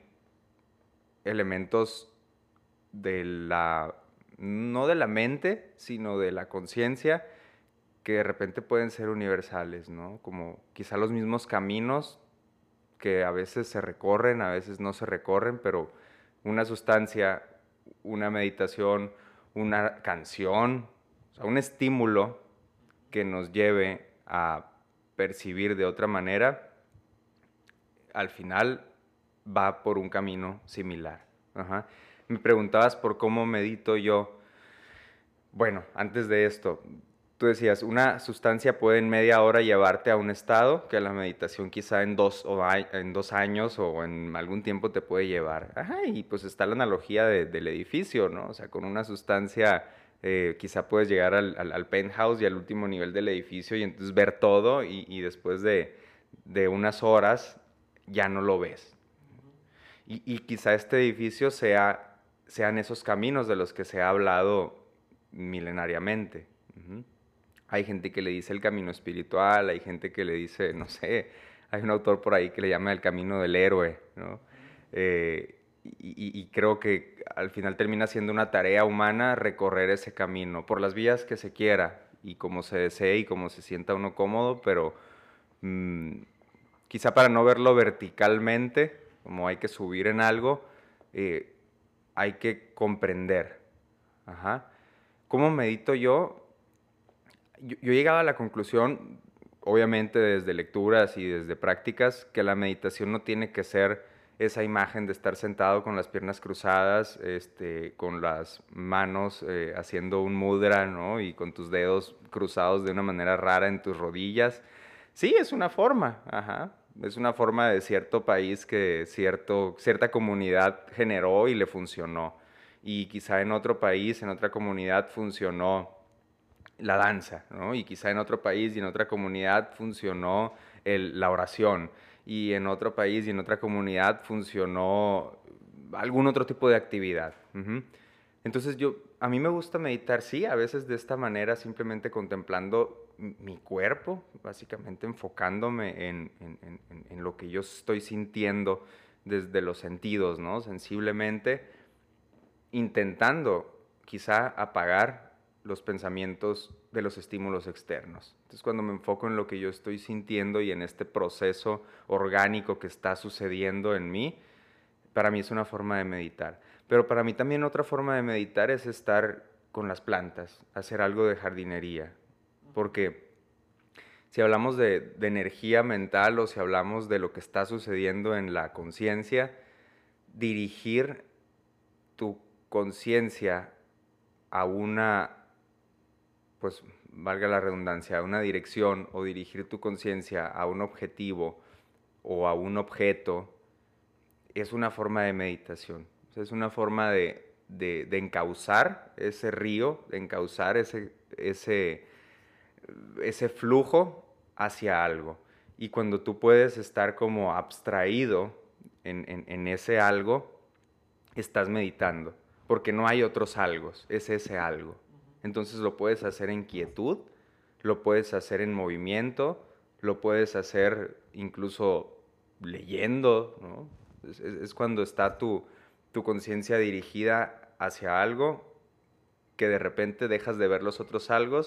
elementos de la, no de la mente, sino de la conciencia, que de repente pueden ser universales, ¿no? Como quizá los mismos caminos que a veces se recorren, a veces no se recorren, pero una sustancia, una meditación, una canción, un estímulo que nos lleve a percibir de otra manera, al final va por un camino similar. Me preguntabas por cómo medito yo. Bueno, antes de esto, tú decías, una sustancia puede en media hora llevarte a un estado que la meditación quizá en dos, o en dos años o en algún tiempo te puede llevar. Y pues está la analogía del edificio, ¿no? O sea, con una sustancia eh, quizá puedes llegar al, penthouse y al último nivel del edificio y entonces ver todo y, después de, unas horas ya no lo ves. Y, quizá este edificio sea, sean esos caminos de los que se ha hablado milenariamente. Hay gente que le dice el camino espiritual, hay gente que le dice, no sé, hay un autor por ahí que le llama el camino del héroe, ¿no? Eh, y, creo que al final termina siendo una tarea humana recorrer ese camino por las vías que se quiera y como se desee y como se sienta uno cómodo, pero mm, quizá para no verlo verticalmente, como hay que subir en algo, eh, hay que comprender. Ajá. ¿Cómo medito yo? Yo, he llegado a la conclusión, obviamente desde lecturas y desde prácticas, que la meditación no tiene que ser esa imagen de estar sentado con las piernas cruzadas, este, con las manos eh, haciendo un mudra, ¿no? Y con tus dedos cruzados de una manera rara en tus rodillas. Sí, es una forma, ajá. Es una forma de cierto país que cierto, cierta comunidad generó y le funcionó. Y quizá en otro país, en otra comunidad funcionó la danza, ¿no? Y quizá en otro país y en otra comunidad funcionó la oración y en otro país y en otra comunidad funcionó algún otro tipo de actividad. Entonces yo, a mí me gusta meditar, sí, a veces de esta manera, simplemente contemplando mi cuerpo, básicamente enfocándome en, en, lo que yo estoy sintiendo desde los sentidos, ¿no? Sensiblemente, intentando quizá apagar los pensamientos de los estímulos externos. Entonces cuando me enfoco en lo que yo estoy sintiendo y en este proceso orgánico que está sucediendo en mí, para mí es una forma de meditar. Pero para mí también otra forma de meditar es estar con las plantas, hacer algo de jardinería. Porque si hablamos de, de energía mental o si hablamos de lo que está sucediendo en la conciencia, dirigir tu conciencia a una pues valga la redundancia, una dirección o dirigir tu conciencia a un objetivo o a un objeto, es una forma de meditación. es una forma de, de, encauzar ese río, de encauzar ese, ese, ese flujo hacia algo. Y cuando tú puedes estar como abstraído en, en ese algo, estás meditando, porque no hay otros algo, es ese algo. Entonces lo puedes hacer en quietud, lo puedes hacer en movimiento, lo puedes hacer incluso leyendo, es, cuando está tu, tu conciencia dirigida hacia algo que de repente dejas de ver los otros algo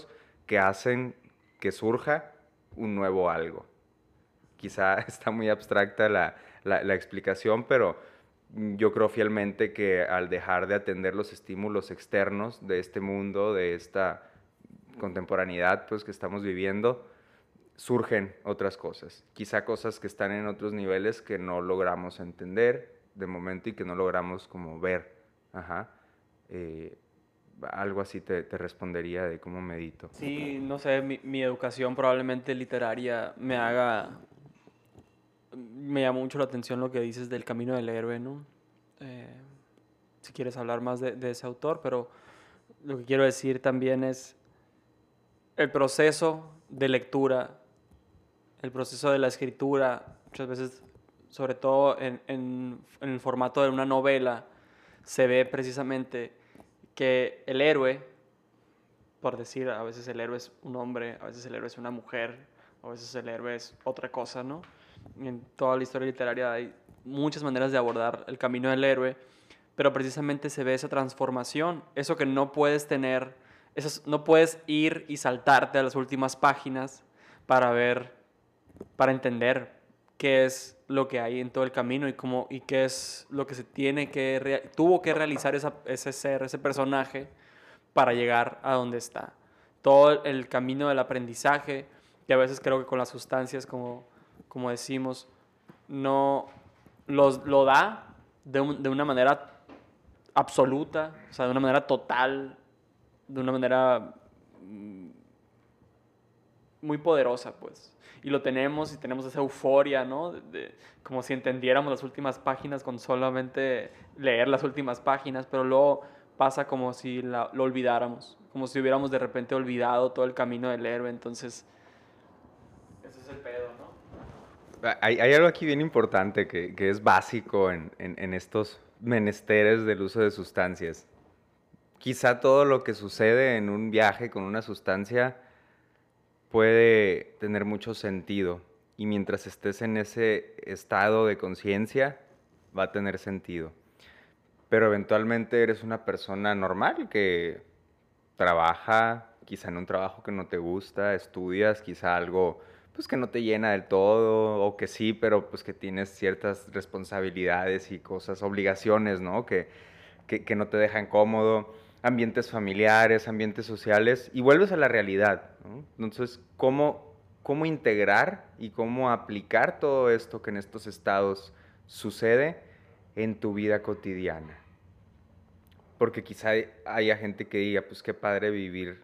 que hacen que surja un nuevo algo. Quizá [LAUGHS] está muy abstracta la, la, explicación, pero yo creo fielmente que al dejar de atender los estímulos externos de este mundo, de esta contemporaneidad pues, que estamos viviendo, surgen otras cosas. Quizá cosas que están en otros niveles que no logramos entender de momento y que no logramos como ver. Ajá. Eh, algo así te, te, respondería de cómo medito. Sí, no sé, mi, mi, educación probablemente literaria me haga... Me llama mucho la atención lo que dices del camino del héroe, ¿no? Eh, si quieres hablar más de, de, ese autor, pero lo que quiero decir también es el proceso de lectura, el proceso de la escritura, muchas veces, sobre todo en, en el formato de una novela, se ve precisamente que el héroe, por decir, a veces el héroe es un hombre, a veces el héroe es una mujer, a veces el héroe es otra cosa, ¿no? En toda la historia literaria hay muchas maneras de abordar el camino del héroe, pero precisamente se ve esa transformación, eso que no puedes tener, eso, no puedes ir y saltarte a las últimas páginas para ver, para entender qué es lo que hay en todo el camino y cómo y qué es lo que se tiene que tuvo que realizar esa, ese ser, ese personaje para llegar a donde está. Todo el camino del aprendizaje, que a veces creo que con las sustancias, como, como decimos, no los, lo da de, un, de una manera absoluta, o sea, de una manera total, de una manera muy poderosa, pues y lo tenemos y tenemos esa euforia, ¿no? De, como si entendiéramos las últimas páginas con solamente leer las últimas páginas, pero luego pasa como si la, lo olvidáramos, como si hubiéramos de repente olvidado todo el camino del héroe, entonces ese es el pedo, ¿no? Hay, algo aquí bien importante que, es básico en estos menesteres del uso de sustancias. Quizá todo lo que sucede en un viaje con una sustancia puede tener mucho sentido y mientras estés en ese estado de conciencia va a tener sentido. Pero eventualmente eres una persona normal que trabaja, quizá en un trabajo que no te gusta, estudias quizá algo pues que no te llena del todo o que sí, pero pues que tienes ciertas responsabilidades y cosas, obligaciones, ¿no? Que, que, no te dejan cómodo ambientes familiares, ambientes sociales, y vuelves a la realidad. ¿no? Entonces, ¿cómo, ¿cómo integrar y cómo aplicar todo esto que en estos estados sucede en tu vida cotidiana? Porque quizá haya gente que diga, pues qué padre vivir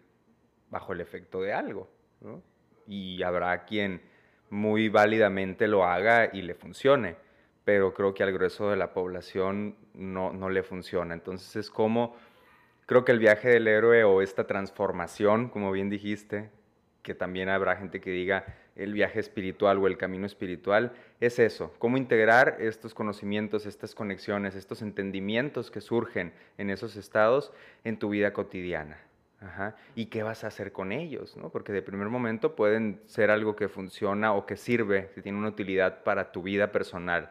bajo el efecto de algo, ¿no? Y habrá quien muy válidamente lo haga y le funcione, pero creo que al grueso de la población no, no le funciona. Entonces es como creo que el viaje del héroe o esta transformación, como bien dijiste, que también habrá gente que diga el viaje espiritual o el camino espiritual, es eso, cómo integrar estos conocimientos, estas conexiones, estos entendimientos que surgen en esos estados en tu vida cotidiana. Ajá. ¿Y qué vas a hacer con ellos? ¿no? Porque de primer momento pueden ser algo que funciona o que sirve, que tiene una utilidad para tu vida personal,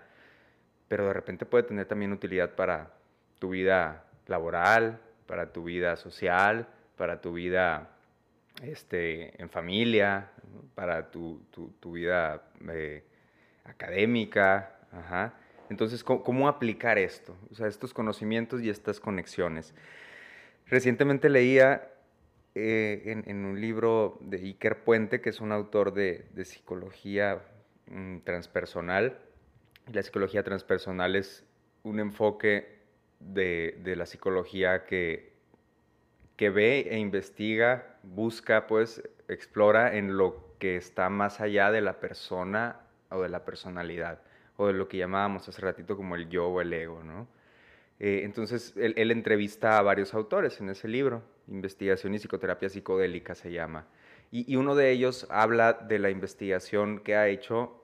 pero de repente puede tener también utilidad para tu vida laboral, para tu vida social, para tu vida este, en familia, para tu, tu, tu vida eh, académica. Ajá. Entonces, ¿cómo, ¿cómo, aplicar esto? O sea, estos conocimientos y estas conexiones. Recientemente leía eh, en, un libro de Iker Puente, que es un autor de, psicología mmm, transpersonal. La psicología transpersonal es un enfoque de, de la psicología que, que ve e investiga, busca, pues, explora en lo que está más allá de la persona o de la personalidad, o de lo que llamábamos hace ratito como el yo o el ego, ¿no? Eh, entonces, él, entrevista a varios autores en ese libro, Investigación y Psicoterapia Psicodélica se llama, y, y uno de ellos habla de la investigación que ha hecho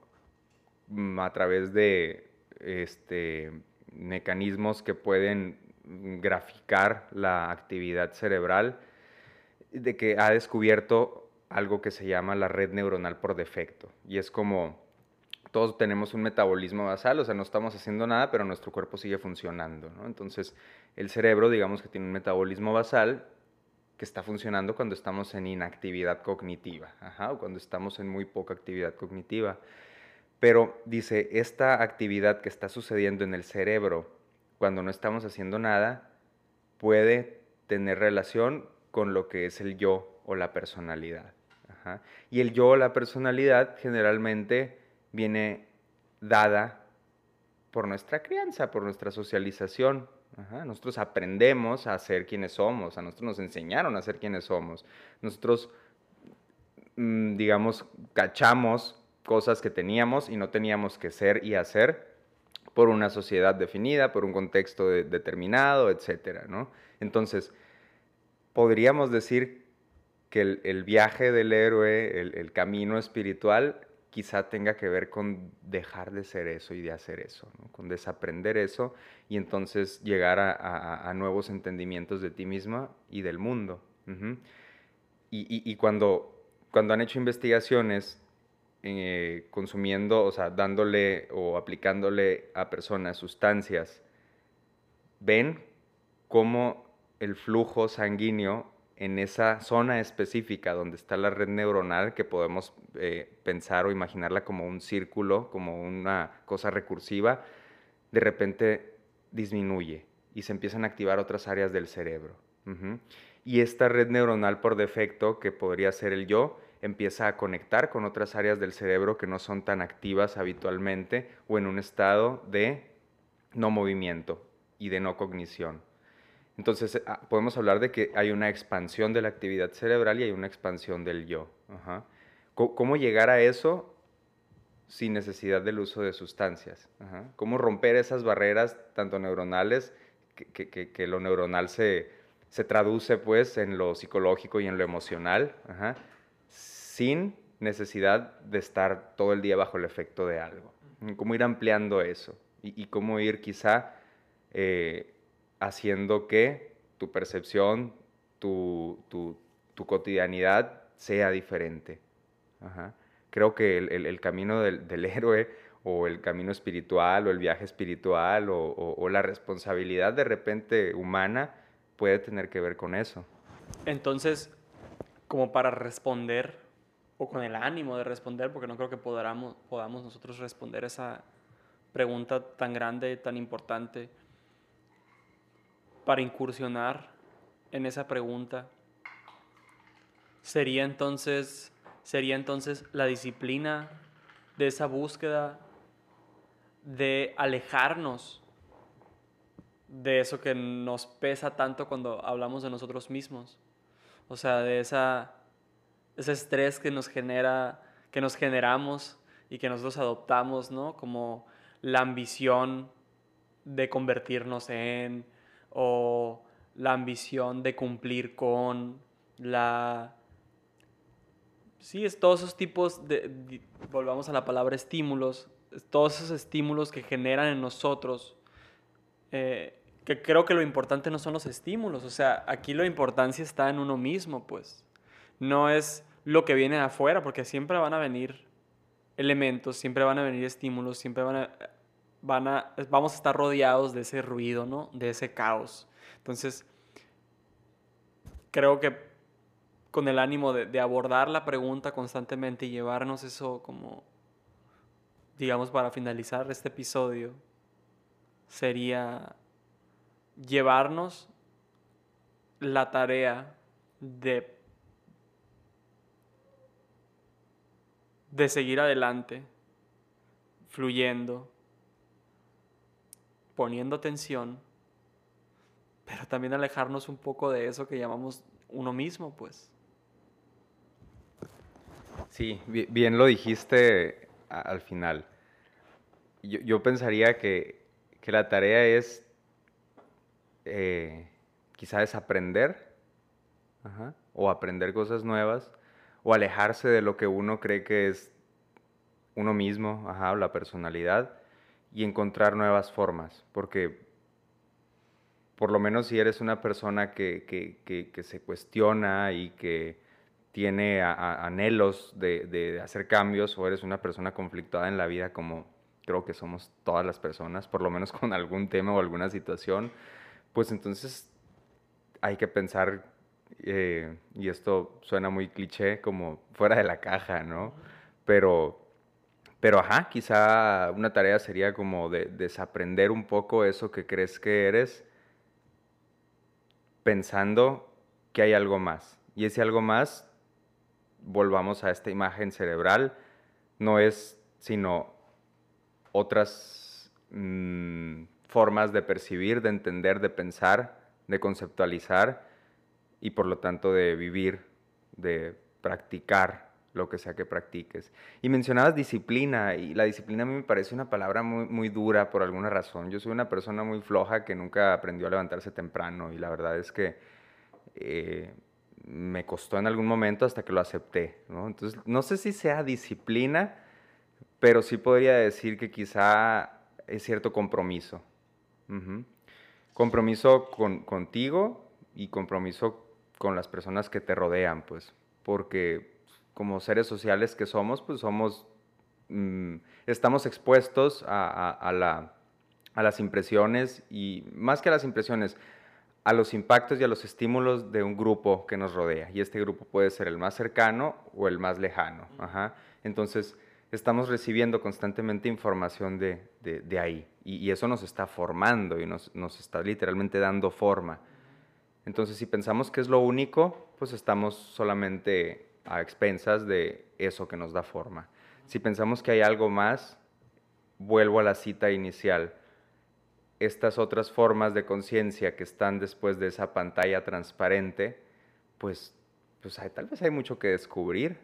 mm, a través de este, mecanismos que pueden graficar la actividad cerebral, de que ha descubierto algo que se llama la red neuronal por defecto. Y es como todos tenemos un metabolismo basal, o sea, no estamos haciendo nada, pero nuestro cuerpo sigue funcionando. ¿no? Entonces, el cerebro, digamos que tiene un metabolismo basal que está funcionando cuando estamos en inactividad cognitiva, o cuando estamos en muy poca actividad cognitiva. Pero dice, esta actividad que está sucediendo en el cerebro cuando no estamos haciendo nada, puede tener relación con lo que es el yo o la personalidad. Y el yo o la personalidad generalmente viene dada por nuestra crianza, por nuestra socialización. Nosotros aprendemos a ser quienes somos, a nosotros nos enseñaron a ser quienes somos. Nosotros, mm, digamos, cachamos cosas que teníamos y no teníamos que ser y hacer por una sociedad definida, por un contexto determinado, etc. Entonces, podríamos decir que el, viaje del héroe, el, camino espiritual, quizá tenga que ver con dejar de ser eso y de hacer eso, con desaprender eso y entonces llegar a, nuevos entendimientos de ti misma y del mundo. y, cuando, cuando han hecho investigaciones eh, consumiendo, o sea, dándole o aplicándole a personas sustancias, ven cómo el flujo sanguíneo en esa zona específica donde está la red neuronal, que podemos eh, pensar o imaginarla como un círculo, como una cosa recursiva, de repente disminuye y se empiezan a activar otras áreas del cerebro. Y esta red neuronal por defecto, que podría ser el yo, empieza a conectar con otras áreas del cerebro que no son tan activas habitualmente o en un estado de no movimiento y de no cognición. Entonces ah, podemos hablar de que hay una expansión de la actividad cerebral y hay una expansión del yo. ¿Cómo llegar a eso sin necesidad del uso de sustancias? ¿Cómo romper esas barreras tanto neuronales, que, lo neuronal se, se, traduce pues en lo psicológico y en lo emocional? sin necesidad de estar todo el día bajo el efecto de algo. Cómo ir ampliando eso y, cómo ir quizá eh, haciendo que tu percepción, tu, cotidianidad sea diferente. Creo que el, camino del, [LAUGHS] héroe o el camino espiritual o el viaje espiritual o la responsabilidad de repente humana puede tener que ver con eso. Entonces, como para responder o con el ánimo de responder, porque no creo que podamos, podamos nosotros responder esa pregunta tan grande, tan importante, para incursionar en esa pregunta, sería entonces, sería entonces la disciplina de esa búsqueda de alejarnos de eso que nos pesa tanto cuando hablamos de nosotros mismos. O sea, de esa ese estrés que nos genera, que nos generamos y que nosotros adoptamos, ¿no? Como la ambición de convertirnos en, o la ambición de cumplir con, la... Sí, es todos esos tipos de, volvamos a la palabra estímulos, todos esos estímulos que generan en nosotros, eh, que creo que lo importante no son los estímulos, o sea, aquí la importancia está en uno mismo, pues. No es lo que viene de afuera, porque siempre van a venir elementos, siempre van a venir estímulos, siempre van a, van a, vamos a estar rodeados de ese ruido, ¿no? De ese caos. Entonces, creo que con el ánimo de, abordar la pregunta constantemente y llevarnos eso como, digamos, para finalizar este episodio, sería llevarnos la tarea de de seguir adelante, fluyendo, poniendo atención, pero también alejarnos un poco de eso que llamamos uno mismo, pues. Sí, bien lo dijiste al final. Yo, pensaría que, la tarea es eh, quizá desaprender o aprender cosas nuevas o alejarse de lo que uno cree que es uno mismo, ajá, o la personalidad, y encontrar nuevas formas, porque por lo menos si eres una persona que, se cuestiona y que tiene anhelos de, hacer cambios, o eres una persona conflictuada en la vida, como creo que somos todas las personas, por lo menos [LAUGHS] con algún tema o alguna situación, pues entonces hay que pensar eh, y esto suena muy cliché, como fuera de la caja, ¿no? Pero pero ajá, quizá una tarea sería como de desaprender un poco eso que crees que eres, pensando que hay algo más. Y ese algo más, volvamos a esta imagen cerebral, no es sino otras mm, formas de percibir, de entender, de pensar, de conceptualizar y por lo tanto de vivir, de practicar lo que sea que practiques. Y mencionabas disciplina, y la disciplina a mí me parece una palabra muy, muy dura por alguna razón. Yo soy una persona muy floja que nunca aprendió a levantarse temprano y la verdad es que eh, me costó en algún momento hasta que lo acepté. ¿no? Entonces, no sé si sea disciplina, pero sí podría decir que quizá es cierto compromiso. Compromiso con, contigo y compromiso con las personas que te rodean, pues, porque como seres sociales que somos, pues somos, mm, estamos expuestos a, la, a las impresiones y más que a las impresiones, a los impactos y a los estímulos de un grupo que nos rodea. Y este grupo puede ser el más cercano o el más lejano. Entonces, estamos recibiendo constantemente información de, de, ahí. Y, eso nos está formando y nos, nos, está literalmente dando forma. Entonces, si pensamos que es lo único, pues estamos solamente a expensas de eso que nos da forma. Si pensamos que hay algo más, vuelvo a la cita inicial estas otras formas de conciencia que están después de esa pantalla transparente, pues, pues hay, tal vez hay mucho que descubrir.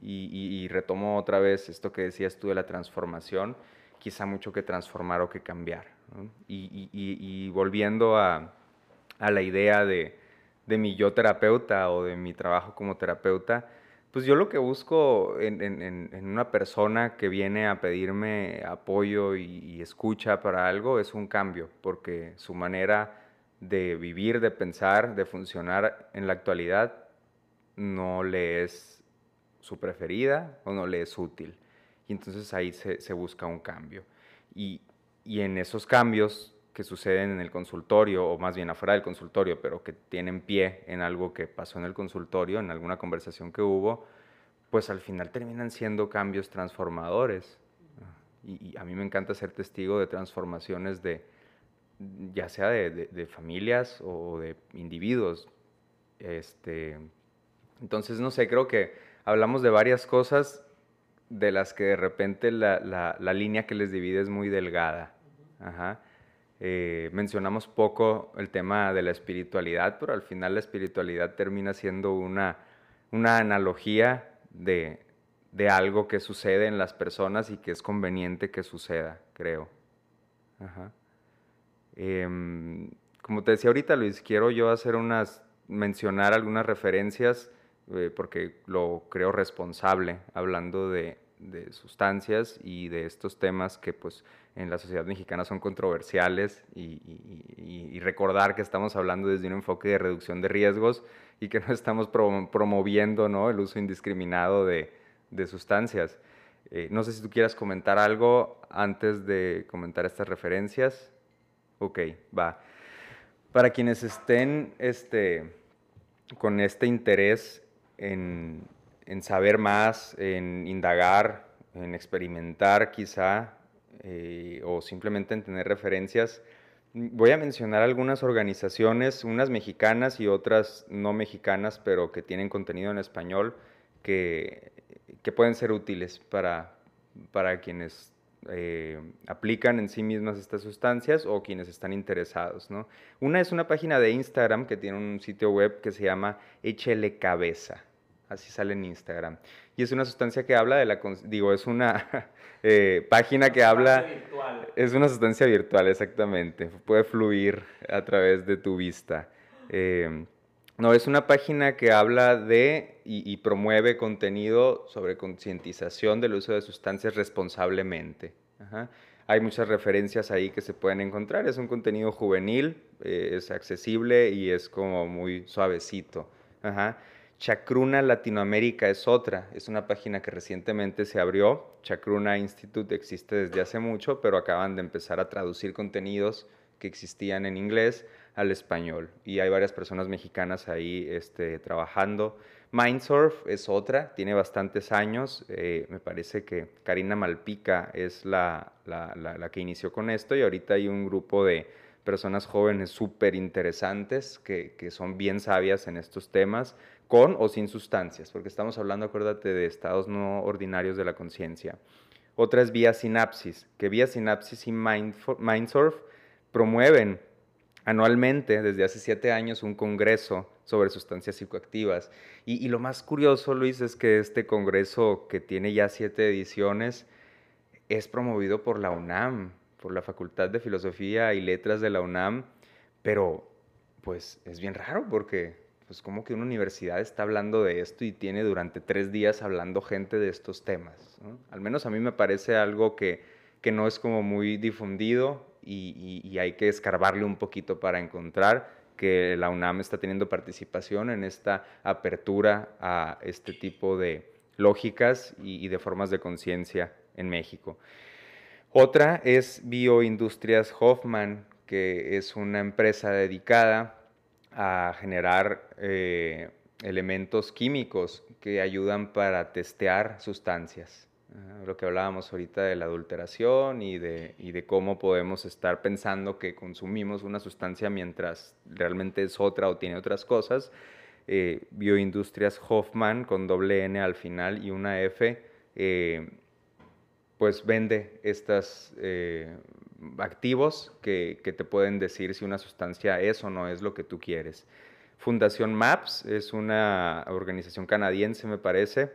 y, retomo otra vez esto que decías tú de la transformación, quizá mucho que transformar o que cambiar. Y, volviendo a, a, la idea de, de mi yo terapeuta o de mi trabajo como terapeuta, pues yo lo que busco en, una persona que viene a pedirme apoyo y, escucha para algo es un cambio, porque su manera de vivir, de pensar, de funcionar en la actualidad no le es su preferida o no le es útil. Y entonces ahí se, busca un cambio. Y, y en esos cambios que suceden en el consultorio, o más bien afuera del consultorio, pero que tienen pie en algo que pasó en el consultorio, en alguna conversación que hubo, pues al final terminan siendo cambios transformadores. Y, a mí me encanta ser testigo de transformaciones de, ya sea de, familias o de individuos. Este, entonces, no sé, creo que hablamos de varias cosas de las que de repente la, la, línea que les divide es muy delgada. Ajá. Eh, mencionamos poco el tema de la espiritualidad, pero al final la espiritualidad termina siendo una, una analogía de, algo que sucede en las personas y que es conveniente que suceda, creo. Em, como te decía ahorita, Luis, quiero yo hacer unas, mencionar algunas referencias eh, porque lo creo responsable, hablando de, de sustancias y de estos temas que pues en la sociedad mexicana son controversiales y, recordar que estamos hablando desde un enfoque de reducción de riesgos y que no estamos promoviendo ¿no? el uso indiscriminado de, de sustancias. Eh, no sé si tú quieras comentar algo antes de comentar estas referencias. Ok, va. Para quienes estén este, con este interés en, en saber más, en indagar, en experimentar quizá, eh, o simplemente en tener referencias. Voy a mencionar algunas organizaciones, unas mexicanas y otras no mexicanas, pero que tienen contenido en español que, que pueden ser útiles para, para quienes eh, aplican en sí mismas estas sustancias o quienes están interesados. ¿no? Una es una página de Instagram que tiene un sitio web que se llama Échele Cabeza así sale en Instagram. Y es una sustancia que habla de la, digo, es una [LAUGHS] eh, página que habla... Virtual. Es una sustancia virtual, exactamente. Puede fluir a través de tu vista. Eh, no, es una página que habla de y, promueve contenido sobre concientización del uso de sustancias responsablemente. Hay muchas referencias ahí que se pueden encontrar. Es un contenido juvenil, eh, es accesible y es como muy suavecito. Ajá. Chacruna Latinoamérica es otra, es una página que recientemente se abrió. Chacruna Institute existe desde hace mucho, pero acaban de empezar a traducir contenidos que existían en inglés al español. Y hay varias personas mexicanas ahí este, trabajando Mindsurf es otra, tiene bastantes años. eh, me parece que Karina Malpica es la, la- la- la que inició con esto y ahorita hay un grupo de personas jóvenes súper interesantes que, que son bien sabias en estos temas, con o sin sustancias, porque estamos hablando, acuérdate, de estados no ordinarios de la conciencia. Otra es Vía Sinapsis, que Vía Sinapsis y Mindsurf promueven anualmente, desde hace siete años, un congreso sobre sustancias psicoactivas. Y, y lo más curioso, Luis, es que este congreso, que tiene ya siete ediciones, es promovido por la UNAM, por la Facultad de Filosofía y Letras de la UNAM, pero pues es bien raro porque pues como que una universidad está hablando de esto y tiene durante tres días hablando gente de estos temas. Al menos a mí me parece algo que, que no es como muy difundido y, y- hay que escarbarle un poquito para encontrar que la UNAM está teniendo participación en esta apertura a este tipo de lógicas y de formas de conciencia en México. Otra es Bioindustrias Hoffman, que es una empresa dedicada a generar eh, elementos químicos que ayudan para testear sustancias. Ah, lo que hablábamos ahorita de la adulteración y de, y de cómo podemos estar pensando que consumimos una sustancia mientras realmente es otra o tiene otras cosas. Eh, Bioindustrias Hoffman con doble N al final y una F. eh, pues vende estos activos que, que te pueden decir si una sustancia es o no es lo que tú quieres. Fundación MAPS es una organización canadiense, me parece,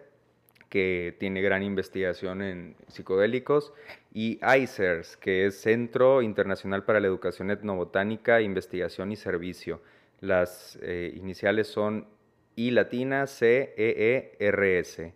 que tiene gran investigación en psicodélicos, y ICERS, que es Centro Internacional para la Educación Etnobotánica, Investigación y Servicio. Las eh, iniciales son I latina C E E R S.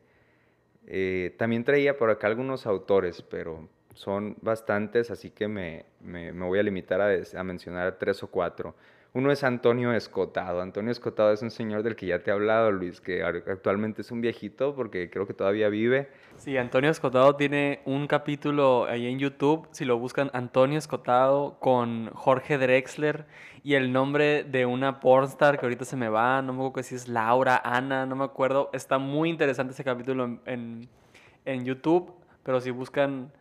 Eh, también traía por acá algunos autores, pero son bastantes, así que me, me- voy a limitar a, a mencionar tres o cuatro. Uno es Antonio Escotado. Antonio Escotado es un señor del que ya te he hablado, Luis, que actualmente es un viejito porque creo que todavía vive. Sí, Antonio Escotado tiene un capítulo ahí en YouTube, si lo buscan, Antonio Escotado con Jorge Drexler y el nombre de una pornstar que ahorita se me va, no me acuerdo si es Laura, Ana, no me acuerdo. Está muy interesante ese capítulo en, en- en YouTube, pero si buscan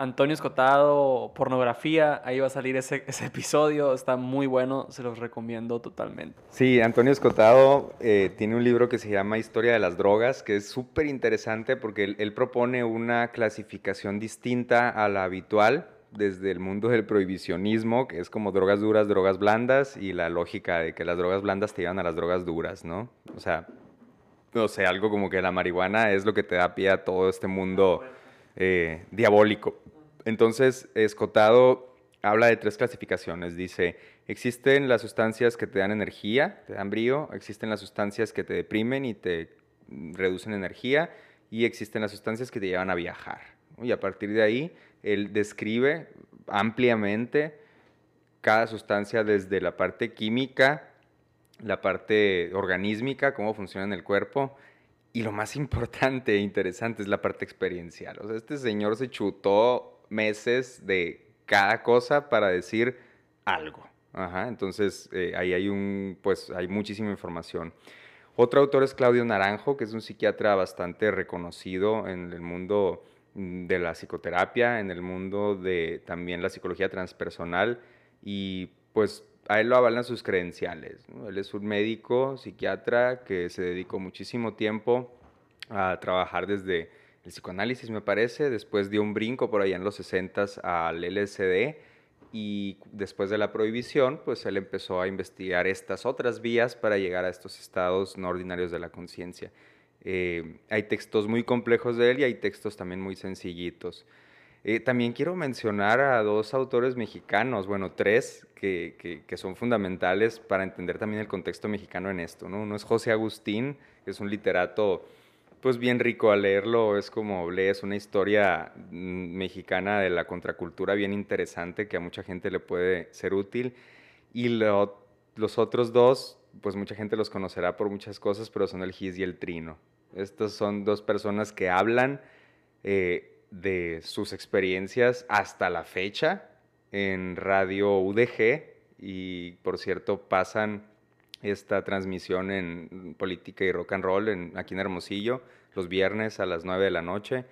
Antonio Escotado, pornografía, ahí va a salir ese, [LAUGHS] ese episodio, está muy bueno, se los recomiendo totalmente. Sí, Antonio Escotado eh, tiene un libro que se llama Historia de las Drogas, que es súper interesante porque él, él propone una clasificación distinta a la habitual desde el mundo del prohibicionismo, que es como drogas duras, drogas blandas, y la lógica de que las drogas blandas te llevan a las drogas duras, ¿no? O sea, no sé, algo como que la marihuana es lo que te da pie a todo este mundo eh, diabólico. Entonces, Escotado habla de tres clasificaciones. Dice, existen las sustancias que te dan energía, te dan brío, existen las sustancias que te deprimen y te mm, reducen energía, y existen las sustancias que te llevan a viajar. Y a partir de ahí, él describe ampliamente cada sustancia desde la parte química, la parte organísmica, cómo funciona en el cuerpo, y lo más [LAUGHS] importante e interesante es la parte experiencial. O sea, este señor se chutó meses de cada cosa para decir algo. Entonces eh, ahí hay un, pues hay muchísima información. Otro autor es Claudio Naranjo, que es un psiquiatra bastante reconocido en el mundo mm, de la psicoterapia, en el mundo de también la psicología transpersonal y pues a él lo avalan sus credenciales. Él es un médico, psiquiatra que se dedicó muchísimo tiempo a trabajar desde el psicoanálisis, me parece, después dio un brinco por allá en los 60 al LSD y después de la prohibición, pues él empezó a investigar estas otras vías para llegar a estos estados no ordinarios de la conciencia. Eh, hay textos muy complejos de él y hay textos también muy sencillitos. Eh, también quiero mencionar a dos autores mexicanos, bueno, tres, que, son fundamentales para entender también el contexto mexicano en esto. ¿no? Uno es José Agustín, es un literato pues bien rico al leerlo, es como lees una historia mexicana de la contracultura bien interesante que a mucha gente le puede ser útil. Y lo- los otros dos, pues mucha gente los conocerá por muchas cosas, pero son el Gis y el Trino. Estas son dos personas que hablan eh, de sus experiencias hasta la fecha en Radio UDG y por cierto pasan esta transmisión en política y rock and roll en, aquí en Hermosillo, los viernes a las 9 de la noche.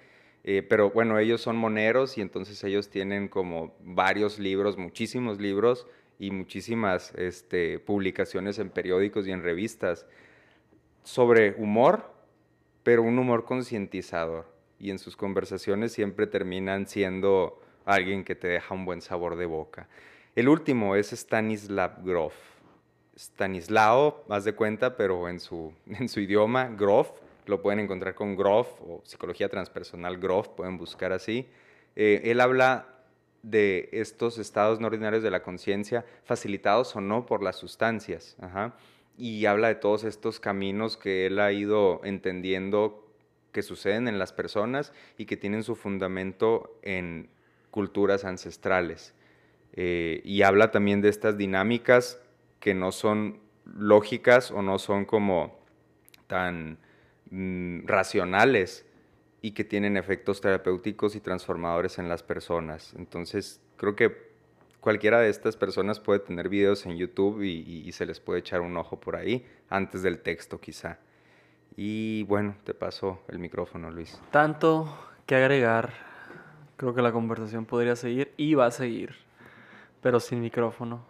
Eh, pero bueno, ellos son moneros y entonces ellos tienen como varios libros, muchísimos libros y muchísimas este, publicaciones en periódicos y en revistas sobre humor, pero un humor concientizador. Y en sus conversaciones siempre terminan siendo alguien que te deja un buen sabor de boca. El último es Stanislav Grof. Stanislao, más de cuenta, pero en su, [LAUGHS] en su idioma, Grof. Lo pueden encontrar con Grof o Psicología Transpersonal Grof, pueden buscar así. Eh, él habla de estos estados no ordinarios de la conciencia, facilitados o no por las sustancias. Y habla de todos estos caminos que él ha ido entendiendo que suceden en las personas y que tienen su fundamento en culturas ancestrales. Eh, y habla también de estas dinámicas que no son lógicas o no son como tan mm, racionales y que tienen efectos terapéuticos y transformadores en las personas. Entonces, creo que cualquiera de estas personas puede tener videos en YouTube y, y, se les puede echar un ojo por ahí, antes del texto quizá. Y bueno, te paso el micrófono, Luis. Tanto que agregar. Creo que la conversación podría seguir y va a seguir, pero sin micrófono.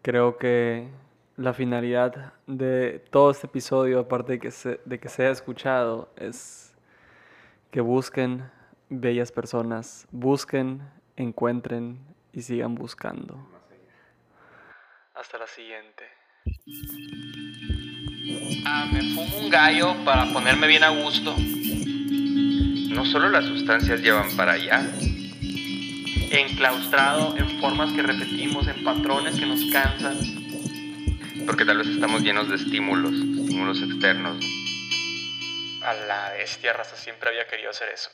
Creo que la finalidad de todo este episodio, aparte de que, se, de que sea escuchado, es que busquen bellas personas, busquen, encuentren y sigan buscando. Hasta la siguiente. Ah, me fumo un gallo para ponerme bien a gusto no solo las sustancias llevan para allá. Enclaustrado en formas que repetimos, en patrones que nos cansan. Porque tal vez estamos llenos de estímulos, estímulos externos. A la bestia raza siempre había querido hacer eso.